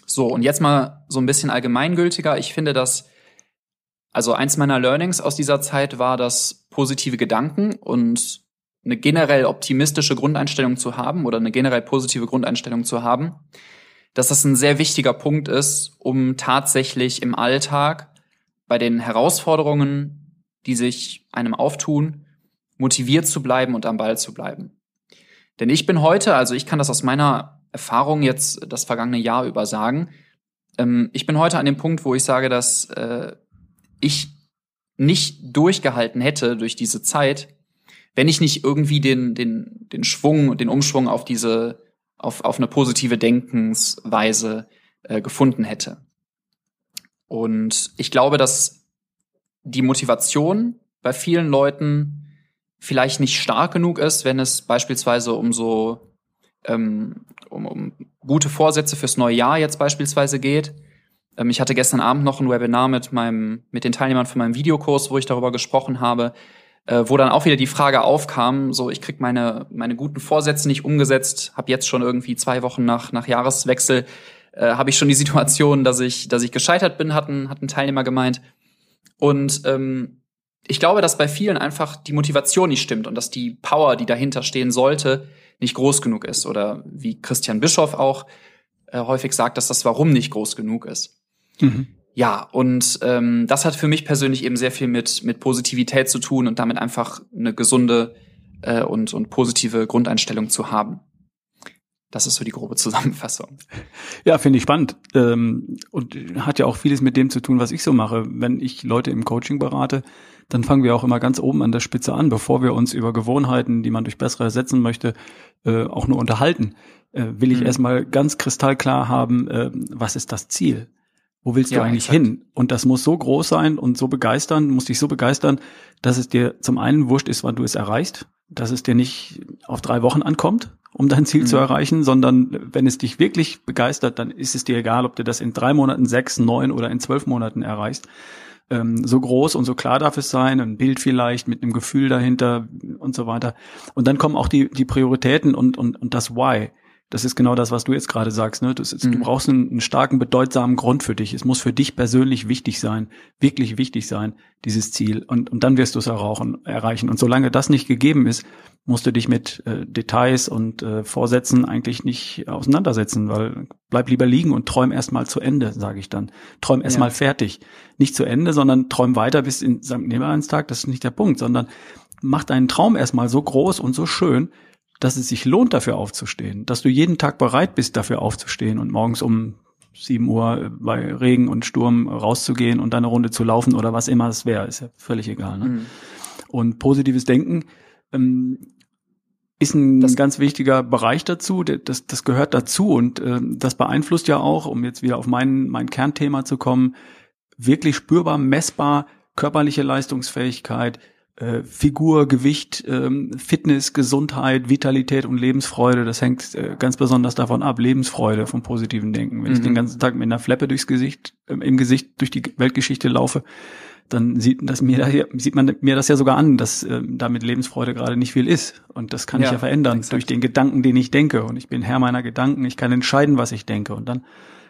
B: So, und jetzt mal so ein bisschen allgemeingültiger. Ich finde, dass, also eins meiner Learnings aus dieser Zeit war, dass positive Gedanken und eine generell optimistische Grundeinstellung zu haben oder eine generell positive Grundeinstellung zu haben, dass das ein sehr wichtiger Punkt ist, um tatsächlich im Alltag bei den Herausforderungen, die sich einem auftun, motiviert zu bleiben und am Ball zu bleiben. Denn ich bin heute, also ich kann das aus meiner Erfahrung jetzt das vergangene Jahr über sagen, ähm, ich bin heute an dem Punkt, wo ich sage, dass äh, ich nicht durchgehalten hätte durch diese Zeit, wenn ich nicht irgendwie den, den, den Schwung, den Umschwung auf diese, auf, auf eine positive Denkensweise äh, gefunden hätte. Und ich glaube, dass die Motivation bei vielen Leuten vielleicht nicht stark genug ist, wenn es beispielsweise um so ähm, um, um gute Vorsätze fürs neue Jahr jetzt beispielsweise geht. Ähm, ich hatte gestern Abend noch ein Webinar mit meinem mit den Teilnehmern von meinem Videokurs, wo ich darüber gesprochen habe, äh, wo dann auch wieder die Frage aufkam, so ich krieg meine meine guten Vorsätze nicht umgesetzt, habe jetzt schon irgendwie zwei Wochen nach nach Jahreswechsel äh, habe ich schon die Situation, dass ich dass ich gescheitert bin, hatten hat ein Teilnehmer gemeint und ähm, ich glaube, dass bei vielen einfach die Motivation nicht stimmt und dass die Power, die dahinter stehen sollte, nicht groß genug ist oder wie Christian Bischoff auch äh, häufig sagt, dass das Warum nicht groß genug ist. Mhm. Ja, und ähm, das hat für mich persönlich eben sehr viel mit, mit Positivität zu tun und damit einfach eine gesunde äh, und, und positive Grundeinstellung zu haben. Das ist so die grobe Zusammenfassung.
A: Ja, finde ich spannend. Ähm, und hat ja auch vieles mit dem zu tun, was ich so mache. Wenn ich Leute im Coaching berate, dann fangen wir auch immer ganz oben an der Spitze an, bevor wir uns über Gewohnheiten, die man durch bessere ersetzen möchte, äh, auch nur unterhalten. Äh, will ich mhm. erstmal ganz kristallklar haben, äh, was ist das Ziel? Wo willst du ja, eigentlich exakt. hin? Und das muss so groß sein und so begeistern, muss dich so begeistern, dass es dir zum einen wurscht ist, wann du es erreichst, dass es dir nicht auf drei Wochen ankommt, um dein Ziel mhm. zu erreichen, sondern wenn es dich wirklich begeistert, dann ist es dir egal, ob du das in drei Monaten, sechs, neun oder in zwölf Monaten erreichst. Ähm, so groß und so klar darf es sein, ein Bild vielleicht mit einem Gefühl dahinter und so weiter. Und dann kommen auch die, die Prioritäten und, und, und das Why. Das ist genau das, was du jetzt gerade sagst. Ne? Ist, mhm. Du brauchst einen, einen, starken, bedeutsamen Grund für dich. Es muss für dich persönlich wichtig sein, wirklich wichtig sein, dieses Ziel. Und, und dann wirst du es erreichen. Und solange das nicht gegeben ist, musst du dich mit äh, Details und äh, Vorsätzen eigentlich nicht auseinandersetzen, weil bleib lieber liegen und träum erstmal zu Ende, sage ich dann. Träum erstmal ja. fertig. Nicht zu Ende, sondern träum weiter bis in St. Nimmerleinstag. Das ist nicht der Punkt, sondern mach deinen Traum erstmal so groß und so schön, dass es sich lohnt, dafür aufzustehen, dass du jeden Tag bereit bist, dafür aufzustehen und morgens um sieben Uhr bei Regen und Sturm rauszugehen und dann eine Runde zu laufen oder was immer es wäre, ist ja völlig egal. Ne? Mhm. Und positives Denken ähm, ist ein das ganz wichtiger Bereich dazu. Das, das gehört dazu und äh, das beeinflusst ja auch, um jetzt wieder auf mein, mein Kernthema zu kommen, wirklich spürbar, messbar körperliche Leistungsfähigkeit, äh, Figur, Gewicht, ähm, Fitness, Gesundheit, Vitalität und Lebensfreude, das hängt äh, ganz besonders davon ab, Lebensfreude vom positiven Denken. Wenn mhm. ich den ganzen Tag mit einer Fleppe durchs Gesicht, äh, im Gesicht durch die Weltgeschichte laufe, dann sieht, das mir da, sieht man mir das ja sogar an, dass äh, damit Lebensfreude gerade nicht viel ist. Und das kann ja, ich ja verändern exakt. durch den Gedanken, den ich denke. Und ich bin Herr meiner Gedanken, ich kann entscheiden, was ich denke. Und dann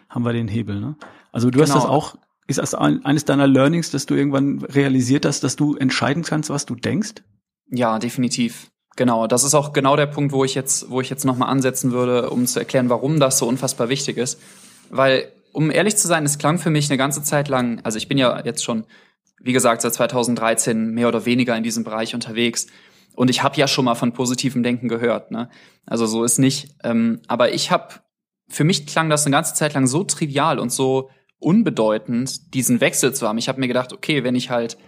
A: haben wir den Hebel. Ne? Also du genau. hast das auch ist das eines deiner Learnings, dass du irgendwann realisiert hast, dass du entscheiden kannst, was du denkst?
B: Ja, definitiv. Genau, das ist auch genau der Punkt, wo ich jetzt, wo ich jetzt nochmal ansetzen würde, um zu erklären, warum das so unfassbar wichtig ist. Weil, um ehrlich zu sein, es klang für mich eine ganze Zeit lang, also ich bin ja jetzt schon, wie gesagt, seit 2013 mehr oder weniger in diesem Bereich unterwegs. Und ich habe ja schon mal von positivem Denken gehört. Ne? Also so ist nicht. Ähm, aber ich habe, für mich klang das eine ganze Zeit lang so trivial und so unbedeutend, diesen Wechsel zu haben. Ich habe mir gedacht, okay, wenn ich halt,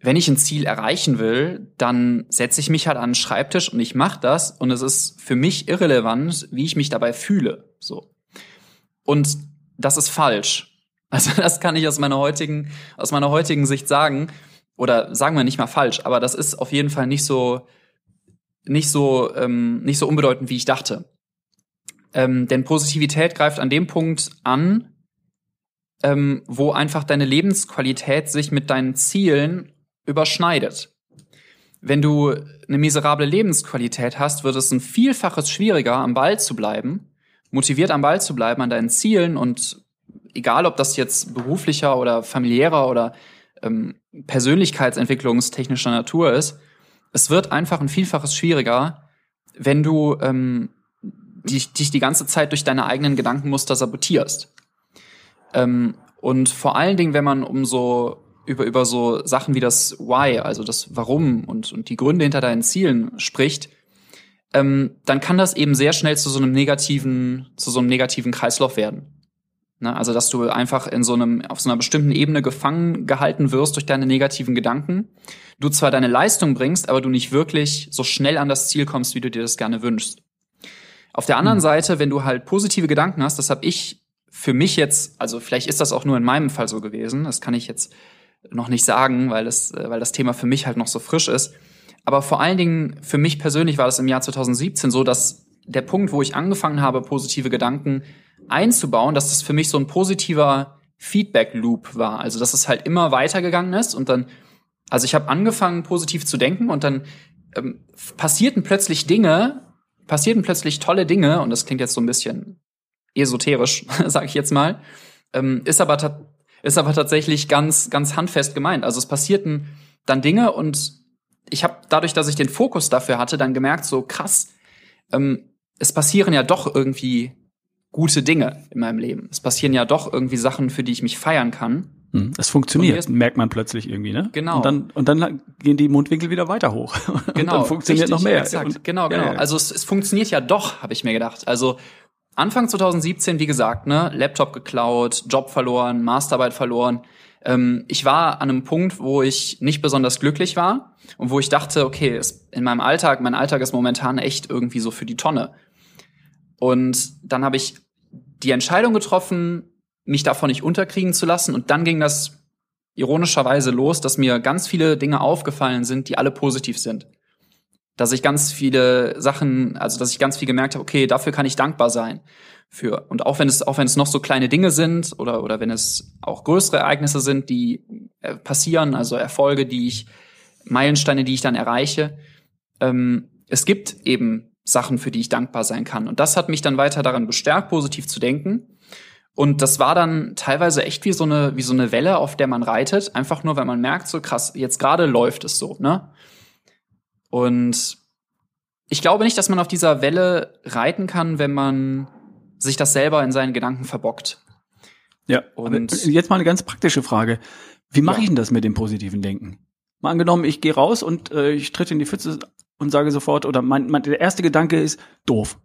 B: wenn ich ein Ziel erreichen will, dann setze ich mich halt an den Schreibtisch und ich mache das und es ist für mich irrelevant, wie ich mich dabei fühle. So. Und das ist falsch. <laughs> Also das kann ich aus meiner heutigen, aus meiner heutigen Sicht sagen. Oder sagen wir nicht mal falsch, aber das ist auf jeden Fall nicht so, nicht so, ähm, nicht so unbedeutend, wie ich dachte. Ähm, denn Positivität greift an dem Punkt an, ähm, wo einfach deine Lebensqualität sich mit deinen Zielen überschneidet. Wenn du eine miserable Lebensqualität hast, wird es ein Vielfaches schwieriger, am Ball zu bleiben, motiviert am Ball zu bleiben, an deinen Zielen und egal, ob das jetzt beruflicher oder familiärer oder ähm, persönlichkeitsentwicklungstechnischer Natur ist, es wird einfach ein Vielfaches schwieriger, wenn du ähm, dich, dich die ganze Zeit durch deine eigenen Gedankenmuster sabotierst. Ähm, und vor allen Dingen, wenn man um so über, über so Sachen wie das Why, also das Warum und, und die Gründe hinter deinen Zielen spricht, ähm, dann kann das eben sehr schnell zu so einem negativen, zu so einem negativen Kreislauf werden. Ne? Also, dass du einfach in so einem, auf so einer bestimmten Ebene gefangen gehalten wirst durch deine negativen Gedanken. Du zwar deine Leistung bringst, aber du nicht wirklich so schnell an das Ziel kommst, wie du dir das gerne wünschst. Auf der anderen mhm. Seite, wenn du halt positive Gedanken hast, das habe ich für mich jetzt, also vielleicht ist das auch nur in meinem Fall so gewesen, das kann ich jetzt noch nicht sagen, weil das, äh, weil das Thema für mich halt noch so frisch ist. Aber vor allen Dingen für mich persönlich war das im Jahr 2017 so, dass der Punkt, wo ich angefangen habe, positive Gedanken einzubauen, dass das für mich so ein positiver Feedback-Loop war. Also dass es halt immer weitergegangen ist und dann, also ich habe angefangen, positiv zu denken und dann ähm, passierten plötzlich Dinge, passierten plötzlich tolle Dinge, und das klingt jetzt so ein bisschen esoterisch, <laughs> sage ich jetzt mal, ähm, ist aber ist aber tatsächlich ganz ganz handfest gemeint. Also es passierten dann Dinge und ich habe dadurch, dass ich den Fokus dafür hatte, dann gemerkt, so krass, ähm, es passieren ja doch irgendwie gute Dinge in meinem Leben. Es passieren ja doch irgendwie Sachen, für die ich mich feiern kann.
A: Hm, es funktioniert, merkt man plötzlich irgendwie, ne?
B: Genau.
A: Und dann, und dann gehen die Mundwinkel wieder weiter hoch. <laughs>
B: Genau.
A: Und dann funktioniert
B: richtig,
A: noch mehr.
B: Exakt.
A: Und,
B: genau, genau. Ja, ja. Also es, es funktioniert ja doch, habe ich mir gedacht. Also Anfang 2017, wie gesagt, ne, Laptop geklaut, Job verloren, Masterarbeit verloren. Ähm, ich war an einem Punkt, wo ich nicht besonders glücklich war und wo ich dachte, okay, es, in meinem Alltag, mein Alltag ist momentan echt irgendwie so für die Tonne. Und dann habe ich die Entscheidung getroffen, mich davon nicht unterkriegen zu lassen. Und dann ging das ironischerweise los, dass mir ganz viele Dinge aufgefallen sind, die alle positiv sind. Dass ich ganz viele Sachen, also dass ich ganz viel gemerkt habe, okay, dafür kann ich dankbar sein. Für. Und auch wenn es, auch wenn es noch so kleine Dinge sind oder, oder wenn es auch größere Ereignisse sind, die äh, passieren, also Erfolge, die ich, Meilensteine, die ich dann erreiche, ähm, es gibt eben Sachen, für die ich dankbar sein kann. Und das hat mich dann weiter daran bestärkt, positiv zu denken. Und das war dann teilweise echt wie so eine, wie so eine Welle, auf der man reitet. Einfach nur, weil man merkt, so krass, jetzt gerade läuft es so, ne? Und ich glaube nicht, dass man auf dieser Welle reiten kann, wenn man sich das selber in seinen Gedanken verbockt.
A: Ja, und jetzt mal eine ganz praktische Frage. Wie mache ja. ich denn das mit dem positiven Denken? Mal angenommen, ich gehe raus und äh, ich tritt in die Pfütze und sage sofort, oder mein, mein, der erste Gedanke ist doof.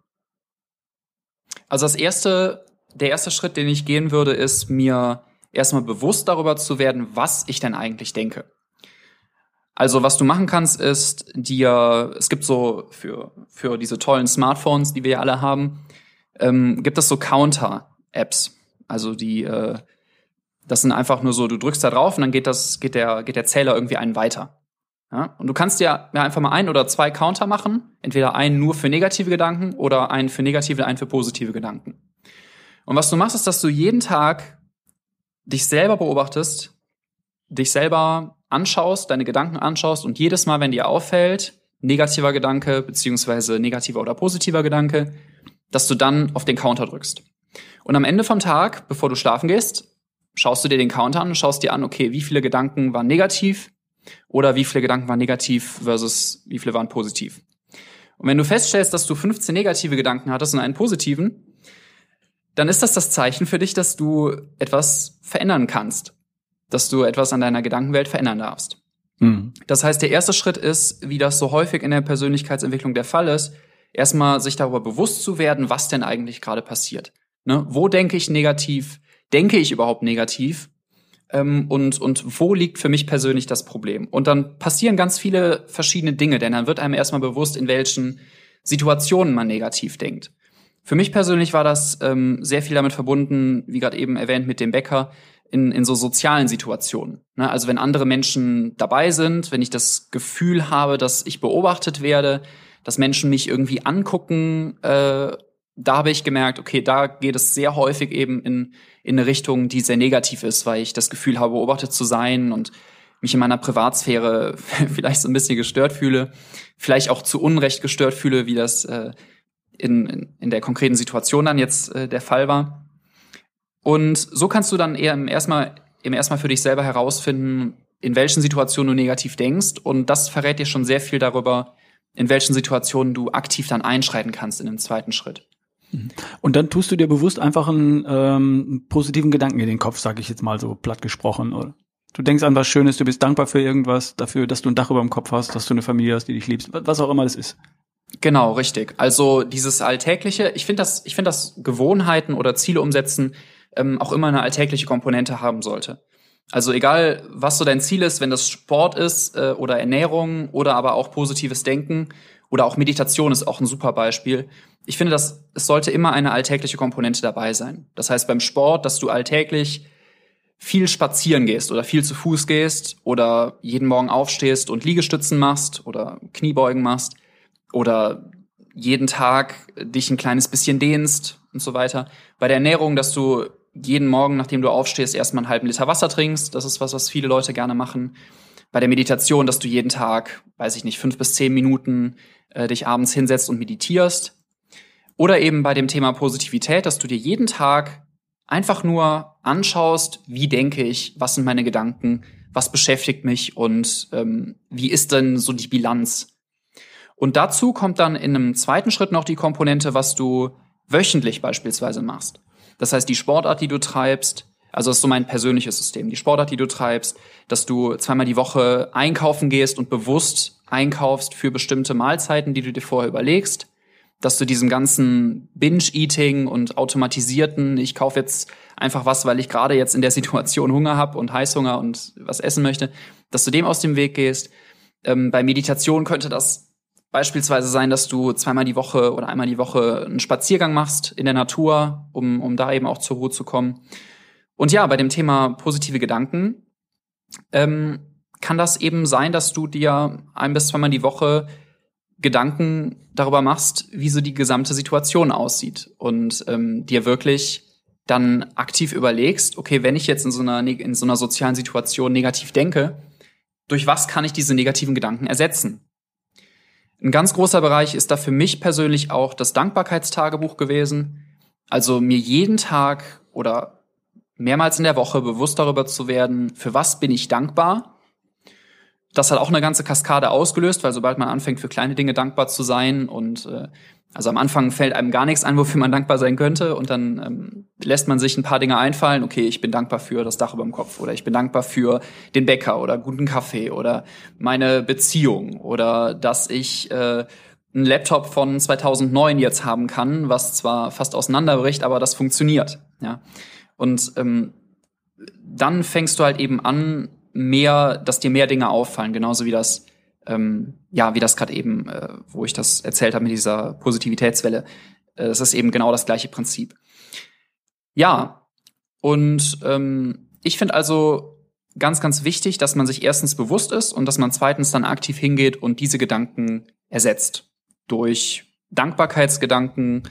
B: Also das erste, der erste Schritt, den ich gehen würde, ist mir erstmal bewusst darüber zu werden, was ich denn eigentlich denke. Also was du machen kannst, ist dir, es gibt so für, für diese tollen Smartphones, die wir ja alle haben, ähm, gibt es so Counter-Apps. Also die, äh, das sind einfach nur so, du drückst da drauf und dann geht das, geht der, geht der Zähler irgendwie einen weiter. Ja? Und du kannst dir ja einfach mal ein oder zwei Counter machen. Entweder einen nur für negative Gedanken oder einen für negative, einen für positive Gedanken. Und was du machst, ist, dass du jeden Tag dich selber beobachtest, dich selber anschaust, deine Gedanken anschaust und jedes Mal, wenn dir auffällt, negativer Gedanke beziehungsweise negativer oder positiver Gedanke, dass du dann auf den Counter drückst. Und am Ende vom Tag, bevor du schlafen gehst, schaust du dir den Counter an und schaust dir an, okay, wie viele Gedanken waren negativ, oder wie viele Gedanken waren negativ versus wie viele waren positiv. Und wenn du feststellst, dass du 15 negative Gedanken hattest und einen positiven, dann ist das das Zeichen für dich, dass du etwas verändern kannst, dass du etwas an deiner Gedankenwelt verändern darfst. Mhm. Das heißt, der erste Schritt ist, wie das so häufig in der Persönlichkeitsentwicklung der Fall ist, erstmal sich darüber bewusst zu werden, was denn eigentlich gerade passiert. Ne? Wo denke ich negativ? Denke ich überhaupt negativ? ähm, und, und wo liegt für mich persönlich das Problem. Und dann passieren ganz viele verschiedene Dinge, denn dann wird einem erstmal bewusst, in welchen Situationen man negativ denkt. Für mich persönlich war das ähm, sehr viel damit verbunden, wie gerade eben erwähnt, mit dem Bäcker, in, in so sozialen Situationen. Ne? Also wenn andere Menschen dabei sind, wenn ich das Gefühl habe, dass ich beobachtet werde, dass Menschen mich irgendwie angucken, äh, da habe ich gemerkt, okay, da geht es sehr häufig eben in, in eine Richtung, die sehr negativ ist, weil ich das Gefühl habe, beobachtet zu sein und mich in meiner Privatsphäre <laughs> vielleicht so ein bisschen gestört fühle, vielleicht auch zu Unrecht gestört fühle, wie das äh, in, in, in der konkreten Situation dann jetzt äh, der Fall war. Und so kannst du dann eher im erstmal im erstmal für dich selber herausfinden, in welchen Situationen du negativ denkst. Und das verrät dir schon sehr viel darüber, in welchen Situationen du aktiv dann einschreiten kannst in dem zweiten Schritt.
A: Und dann tust du dir bewusst einfach einen ähm, positiven Gedanken in den Kopf, sage ich jetzt mal so platt gesprochen, oder? Du denkst an was Schönes, du bist dankbar für irgendwas, dafür, dass du ein Dach über dem Kopf hast, dass du eine Familie hast, die dich liebst, was auch immer das ist.
B: Genau, richtig. Also dieses Alltägliche, ich finde das, ich finde das Gewohnheiten oder Ziele umsetzen ähm, auch immer eine alltägliche Komponente haben sollte. Also egal, was so dein Ziel ist, wenn das Sport ist äh, oder Ernährung oder aber auch positives Denken oder auch Meditation ist auch ein super Beispiel. Ich finde, dass es sollte immer eine alltägliche Komponente dabei sein. Das heißt beim Sport, dass du alltäglich viel spazieren gehst oder viel zu Fuß gehst oder jeden Morgen aufstehst und Liegestützen machst oder Kniebeugen machst oder jeden Tag dich ein kleines bisschen dehnst und so weiter. Bei der Ernährung, dass du jeden Morgen, nachdem du aufstehst, erstmal einen halben Liter Wasser trinkst. Das ist was, was viele Leute gerne machen. Bei der Meditation, dass du jeden Tag, weiß ich nicht, fünf bis zehn Minuten äh, dich abends hinsetzt und meditierst. Oder eben bei dem Thema Positivität, dass du dir jeden Tag einfach nur anschaust, wie denke ich, was sind meine Gedanken, was beschäftigt mich und ähm, wie ist denn so die Bilanz. Und dazu kommt dann in einem zweiten Schritt noch die Komponente, was du wöchentlich beispielsweise machst. Das heißt, die Sportart, die du treibst, also das ist so mein persönliches System, die Sportart, die du treibst, dass du zweimal die Woche einkaufen gehst und bewusst einkaufst für bestimmte Mahlzeiten, die du dir vorher überlegst, dass du diesem ganzen Binge-Eating und automatisierten, ich kaufe jetzt einfach was, weil ich gerade jetzt in der Situation Hunger habe und Heißhunger und was essen möchte, dass du dem aus dem Weg gehst. Ähm, bei Meditation könnte das beispielsweise sein, dass du zweimal die Woche oder einmal die Woche einen Spaziergang machst in der Natur, um, um da eben auch zur Ruhe zu kommen. Und ja, bei dem Thema positive Gedanken ähm, kann das eben sein, dass du dir ein bis zweimal die Woche Gedanken darüber machst, wie so die gesamte Situation aussieht und ähm, dir wirklich dann aktiv überlegst, okay, wenn ich jetzt in so einer in so einer sozialen Situation negativ denke, durch was kann ich diese negativen Gedanken ersetzen? Ein ganz großer Bereich ist da für mich persönlich auch das Dankbarkeitstagebuch gewesen. Also mir jeden Tag oder mehrmals in der Woche bewusst darüber zu werden, für was bin ich dankbar. Das hat auch eine ganze Kaskade ausgelöst, weil sobald man anfängt, für kleine Dinge dankbar zu sein und äh, also am Anfang fällt einem gar nichts ein, wofür man dankbar sein könnte und dann ähm, lässt man sich ein paar Dinge einfallen. Okay, ich bin dankbar für das Dach über dem Kopf oder ich bin dankbar für den Bäcker oder guten Kaffee oder meine Beziehung oder dass ich äh, einen Laptop von 2009 jetzt haben kann, was zwar fast auseinanderbricht, aber das funktioniert. Ja, und ähm, dann fängst du halt eben an, mehr, dass dir mehr Dinge auffallen, genauso wie das ähm, ja, wie das gerade eben, äh, wo ich das erzählt habe mit dieser Positivitätswelle, äh, das ist eben genau das gleiche Prinzip. Ja, und ähm, ich finde also ganz, ganz wichtig, dass man sich erstens bewusst ist und dass man zweitens dann aktiv hingeht und diese Gedanken ersetzt. Durch Dankbarkeitsgedanken,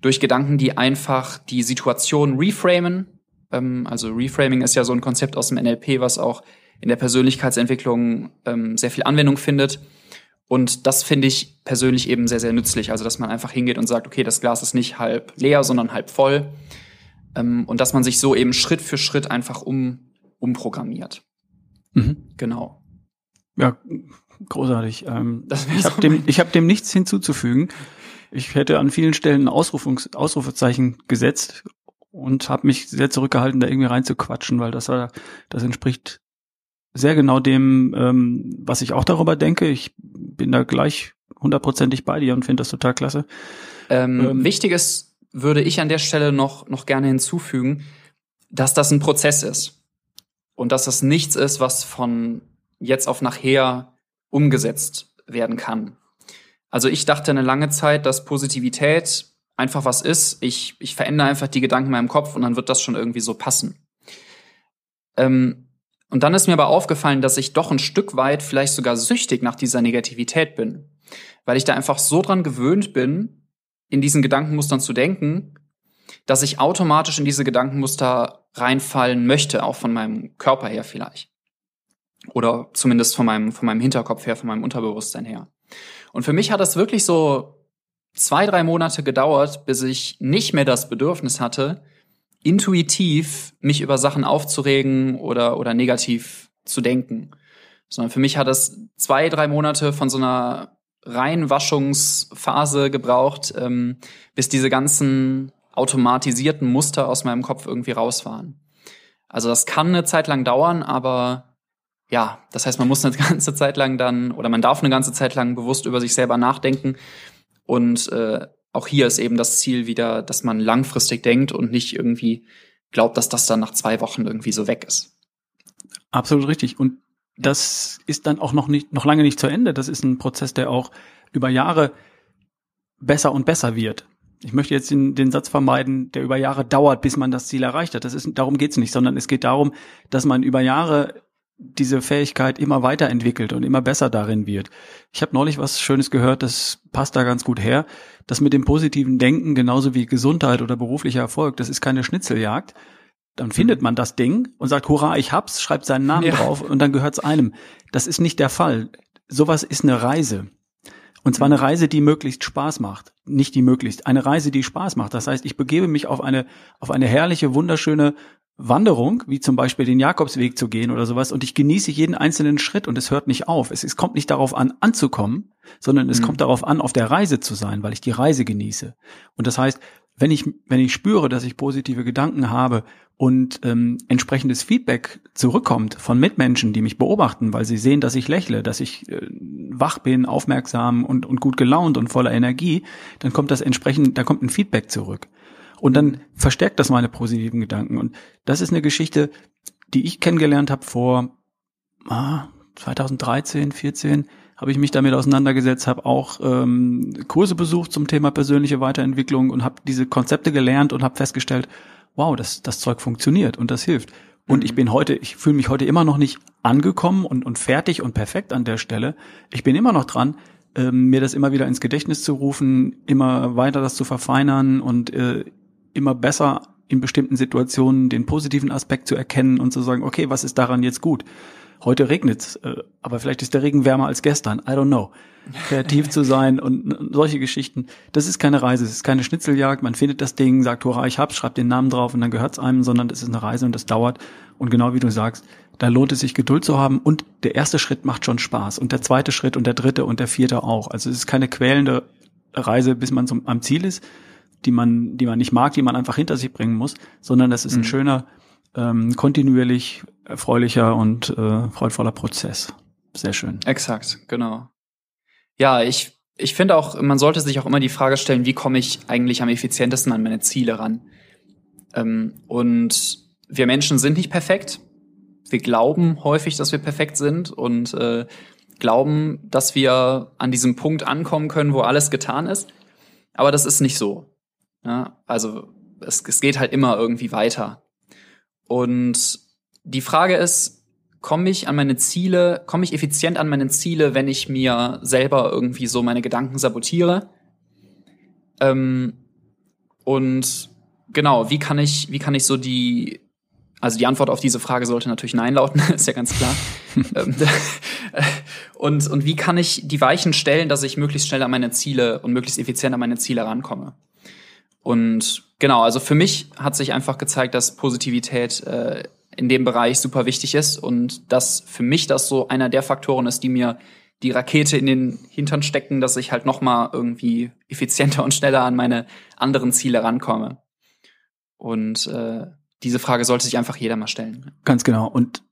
B: durch Gedanken, die einfach die Situation reframen. Ähm, also Reframing ist ja so ein Konzept aus dem NLP, was auch in der Persönlichkeitsentwicklung ähm, sehr viel Anwendung findet. Und das finde ich persönlich eben sehr, sehr nützlich. Also, dass man einfach hingeht und sagt, okay, das Glas ist nicht halb leer, sondern halb voll. Ähm, und dass man sich so eben Schritt für Schritt einfach um, umprogrammiert. Mhm. Genau.
A: Ja, großartig. Ähm, ich habe dem, ich hab dem nichts hinzuzufügen. Ich hätte an vielen Stellen ein Ausrufungs Ausrufezeichen gesetzt und habe mich sehr zurückgehalten, da irgendwie reinzuquatschen, weil das, das entspricht sehr genau dem, ähm, was ich auch darüber denke. Ich bin da gleich hundertprozentig bei dir und finde das total klasse.
B: Ähm, ähm, wichtig ist, würde ich an der Stelle noch, noch gerne hinzufügen, dass das ein Prozess ist. Und dass das nichts ist, was von jetzt auf nachher umgesetzt werden kann. Also ich dachte eine lange Zeit, dass Positivität einfach was ist. Ich, ich verändere einfach die Gedanken in meinem Kopf und dann wird das schon irgendwie so passen. Ähm, und dann ist mir aber aufgefallen, dass ich doch ein Stück weit vielleicht sogar süchtig nach dieser Negativität bin. Weil ich da einfach so dran gewöhnt bin, in diesen Gedankenmustern zu denken, dass ich automatisch in diese Gedankenmuster reinfallen möchte, auch von meinem Körper her vielleicht. Oder zumindest von meinem, von meinem Hinterkopf her, von meinem Unterbewusstsein her. Und für mich hat das wirklich so zwei, drei Monate gedauert, bis ich nicht mehr das Bedürfnis hatte, intuitiv mich über Sachen aufzuregen oder, oder negativ zu denken. Sondern für mich hat es zwei, drei Monate von so einer Reinwaschungsphase gebraucht, ähm, bis diese ganzen automatisierten Muster aus meinem Kopf irgendwie raus waren. Also das kann eine Zeit lang dauern, aber ja, das heißt, man muss eine <laughs> ganze Zeit lang dann oder man darf eine ganze Zeit lang bewusst über sich selber nachdenken. Und äh, auch hier ist eben das Ziel wieder, dass man langfristig denkt und nicht irgendwie glaubt, dass das dann nach zwei Wochen irgendwie so weg ist.
A: Absolut richtig. Und das ist dann auch noch nicht, noch lange nicht zu Ende. Das ist ein Prozess, der auch über Jahre besser und besser wird. Ich möchte jetzt den, den Satz vermeiden, der über Jahre dauert, bis man das Ziel erreicht hat. Das ist, darum geht es nicht, sondern es geht darum, dass man über Jahre diese Fähigkeit immer weiterentwickelt und immer besser darin wird. Ich habe neulich was Schönes gehört, das passt da ganz gut her. Das mit dem positiven Denken, genauso wie Gesundheit oder beruflicher Erfolg, das ist keine Schnitzeljagd. Dann findet man das Ding und sagt, hurra, ich hab's, schreibt seinen Namen ja. drauf und dann gehört's einem. Das ist nicht der Fall. Sowas ist eine Reise. Und zwar eine Reise, die möglichst Spaß macht. Nicht die möglichst, eine Reise, die Spaß macht. Das heißt, ich begebe mich auf eine, auf eine herrliche, wunderschöne Wanderung, wie zum Beispiel den Jakobsweg zu gehen oder sowas, und ich genieße jeden einzelnen Schritt und es hört nicht auf. Es, es kommt nicht darauf an, anzukommen, sondern es mhm. kommt darauf an, auf der Reise zu sein, weil ich die Reise genieße. Und das heißt, wenn ich, wenn ich spüre, dass ich positive Gedanken habe und ähm, entsprechendes Feedback zurückkommt von Mitmenschen, die mich beobachten, weil sie sehen, dass ich lächle, dass ich äh, wach bin, aufmerksam und, und gut gelaunt und voller Energie, dann kommt das entsprechend, da kommt ein Feedback zurück. Und dann verstärkt das meine positiven Gedanken. Und das ist eine Geschichte, die ich kennengelernt habe vor ah, 2013, 14 habe ich mich damit auseinandergesetzt, habe auch ähm, Kurse besucht zum Thema persönliche Weiterentwicklung und habe diese Konzepte gelernt und habe festgestellt, wow, das, das Zeug funktioniert und das hilft. Und mhm. ich bin heute, ich fühle mich heute immer noch nicht angekommen und, und fertig und perfekt an der Stelle. Ich bin immer noch dran, ähm, mir das immer wieder ins Gedächtnis zu rufen, immer weiter das zu verfeinern und äh, immer besser in bestimmten Situationen den positiven Aspekt zu erkennen und zu sagen, okay, was ist daran jetzt gut? Heute regnet's, äh, aber vielleicht ist der Regen wärmer als gestern. I don't know. Kreativ zu sein und solche Geschichten. Das ist keine Reise, es ist keine Schnitzeljagd. Man findet das Ding, sagt, hurra, ich hab's, schreibt den Namen drauf und dann gehört's einem, sondern das ist eine Reise und das dauert. Und genau wie du sagst, da lohnt es sich Geduld zu haben und der erste Schritt macht schon Spaß und der zweite Schritt und der dritte und der vierte auch. Also es ist keine quälende Reise, bis man zum, am Ziel ist, die man, die man nicht mag, die man einfach hinter sich bringen muss, sondern das ist ein mhm. schöner, ähm, kontinuierlich erfreulicher und äh, freudvoller Prozess. Sehr schön.
B: Exakt, genau. Ja, ich, ich finde auch, man sollte sich auch immer die Frage stellen, wie komme ich eigentlich am effizientesten an meine Ziele ran? Ähm, und wir Menschen sind nicht perfekt. Wir glauben häufig, dass wir perfekt sind und äh, glauben, dass wir an diesem Punkt ankommen können, wo alles getan ist. Aber das ist nicht so. Ja, also es, es geht halt immer irgendwie weiter. Und die Frage ist, komme ich an meine Ziele, komme ich effizient an meine Ziele, wenn ich mir selber irgendwie so meine Gedanken sabotiere? Ähm, und genau, wie kann ich, wie kann ich so die, also die Antwort auf diese Frage sollte natürlich Nein lauten, <laughs> ist ja ganz klar. <laughs> Ähm, und, und wie kann ich die Weichen stellen, dass ich möglichst schnell an meine Ziele und möglichst effizient an meine Ziele rankomme? Und genau, also für mich hat sich einfach gezeigt, dass Positivität äh, in dem Bereich super wichtig ist und dass für mich das so einer der Faktoren ist, die mir die Rakete in den Hintern stecken, dass ich halt noch mal irgendwie effizienter und schneller an meine anderen Ziele rankomme. Und äh, diese Frage sollte sich einfach jeder mal stellen.
A: Ganz genau. Und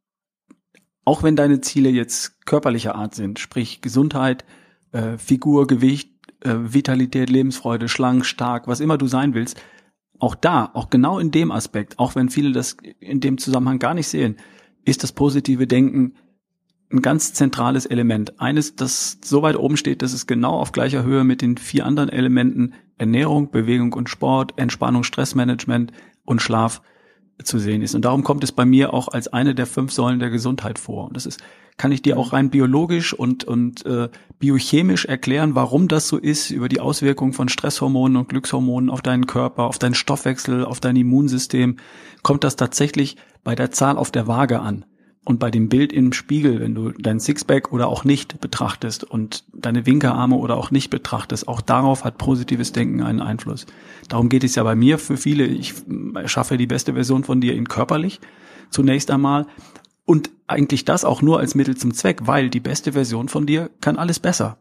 A: auch wenn deine Ziele jetzt körperlicher Art sind, sprich Gesundheit, äh, Figur, Gewicht, äh, Vitalität, Lebensfreude, schlank, stark, was immer du sein willst, auch da, auch genau in dem Aspekt, auch wenn viele das in dem Zusammenhang gar nicht sehen, ist das positive Denken ein ganz zentrales Element. Eines, das so weit oben steht, dass es genau auf gleicher Höhe mit den vier anderen Elementen Ernährung, Bewegung und Sport, Entspannung, Stressmanagement und Schlaf zu sehen ist. Und darum kommt es bei mir auch als eine der fünf Säulen der Gesundheit vor. Und das ist kann ich dir auch rein biologisch und, und äh, biochemisch erklären, warum das so ist, über die Auswirkungen von Stresshormonen und Glückshormonen auf deinen Körper, auf deinen Stoffwechsel, auf dein Immunsystem, kommt das tatsächlich bei der Zahl auf der Waage an. Und bei dem Bild im Spiegel, wenn du dein Sixpack oder auch nicht betrachtest und deine Winkerarme oder auch nicht betrachtest, auch darauf hat positives Denken einen Einfluss. Darum geht es ja bei mir für viele. Ich schaffe die beste Version von dir in körperlich zunächst einmal, und eigentlich das auch nur als Mittel zum Zweck, weil die beste Version von dir kann alles besser.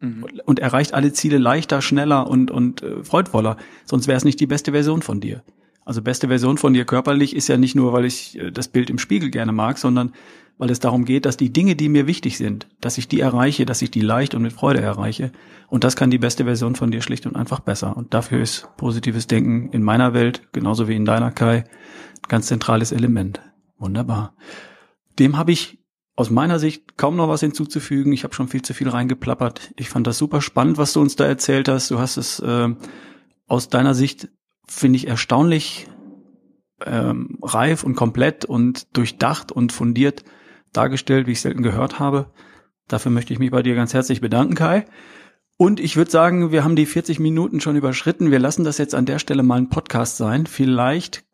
A: Mhm. Und erreicht alle Ziele leichter, schneller und, und äh, freudvoller. Sonst wäre es nicht die beste Version von dir. Also beste Version von dir körperlich ist ja nicht nur, weil ich äh, das Bild im Spiegel gerne mag, sondern weil es darum geht, dass die Dinge, die mir wichtig sind, dass ich die erreiche, dass ich die leicht und mit Freude erreiche. Und das kann die beste Version von dir schlicht und einfach besser. Und dafür ist positives Denken in meiner Welt, genauso wie in deiner Kai, ein ganz zentrales Element. Wunderbar. Dem habe ich aus meiner Sicht kaum noch was hinzuzufügen. Ich habe schon viel zu viel reingeplappert. Ich fand das super spannend, was du uns da erzählt hast. Du hast es äh, aus deiner Sicht, finde ich, erstaunlich ähm, reif und komplett und durchdacht und fundiert dargestellt, wie ich selten gehört habe. Dafür möchte ich mich bei dir ganz herzlich bedanken, Kai. Und ich würde sagen, wir haben die 40 Minuten schon überschritten. Wir lassen das jetzt an der Stelle mal ein Podcast sein. Vielleicht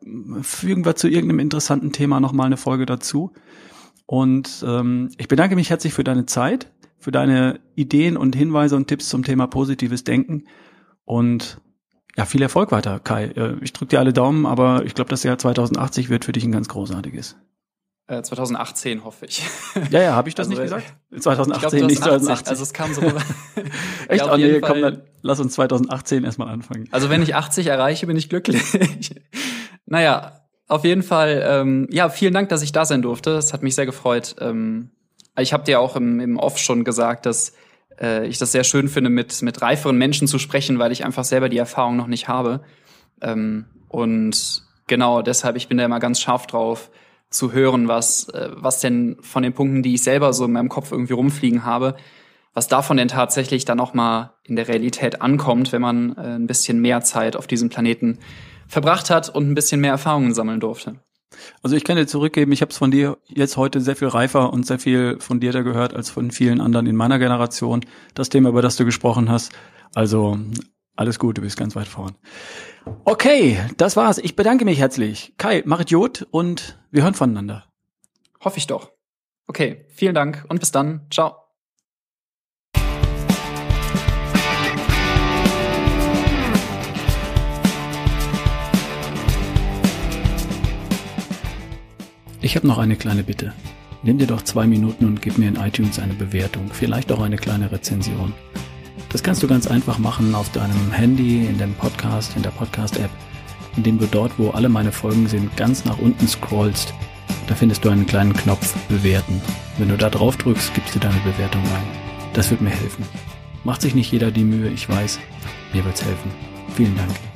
A: fügen wir zu irgendeinem interessanten Thema noch mal eine Folge dazu. Und ähm, ich bedanke mich herzlich für deine Zeit, für deine Ideen und Hinweise und Tipps zum Thema positives Denken. Und ja, viel Erfolg weiter, Kai. Äh, ich drücke dir alle Daumen, aber ich glaube, das Jahr 2080 wird für dich ein ganz großartiges.
B: 2018 äh, hoffe ich. <laughs>
A: Ja, ja, habe ich das also, nicht gesagt? 2018, glaub, nicht 2080.
B: Also es kam so. <laughs>
A: Echt? Ja, oh, nee, komm, dann lass uns 2018 erstmal anfangen.
B: Also wenn ich 80 erreiche, bin ich glücklich. <laughs> naja, auf jeden Fall, ähm, ja, vielen Dank, dass ich da sein durfte. Es hat mich sehr gefreut. Ähm, ich habe dir auch im, im Off schon gesagt, dass äh, ich das sehr schön finde, mit, mit reiferen Menschen zu sprechen, weil ich einfach selber die Erfahrung noch nicht habe. Ähm, und genau deshalb, ich bin da immer ganz scharf drauf, zu hören, was, äh, was denn von den Punkten, die ich selber so in meinem Kopf irgendwie rumfliegen habe, was davon denn tatsächlich dann auch mal in der Realität ankommt, wenn man äh, ein bisschen mehr Zeit auf diesem Planeten verbracht hat und ein bisschen mehr Erfahrungen sammeln durfte.
A: Also ich kann dir zurückgeben, ich habe es von dir jetzt heute sehr viel reifer und sehr viel fundierter gehört als von vielen anderen in meiner Generation. Das Thema, über das du gesprochen hast. Also alles gut, du bist ganz weit vorn. Okay, das war's. Ich bedanke mich herzlich. Kai, mach Idiot und wir hören voneinander.
B: Hoffe ich doch. Okay, vielen Dank und bis dann. Ciao.
A: Ich habe noch eine kleine Bitte. Nimm dir doch zwei Minuten und gib mir in iTunes eine Bewertung, vielleicht auch eine kleine Rezension. Das kannst du ganz einfach machen auf deinem Handy, in dem Podcast, in der Podcast-App, indem du dort, wo alle meine Folgen sind, ganz nach unten scrollst. Da findest du einen kleinen Knopf Bewerten. Wenn du da drauf drückst, gibst du deine Bewertung ein. Das wird mir helfen. Macht sich nicht jeder die Mühe, ich weiß. Mir wird's helfen. Vielen Dank.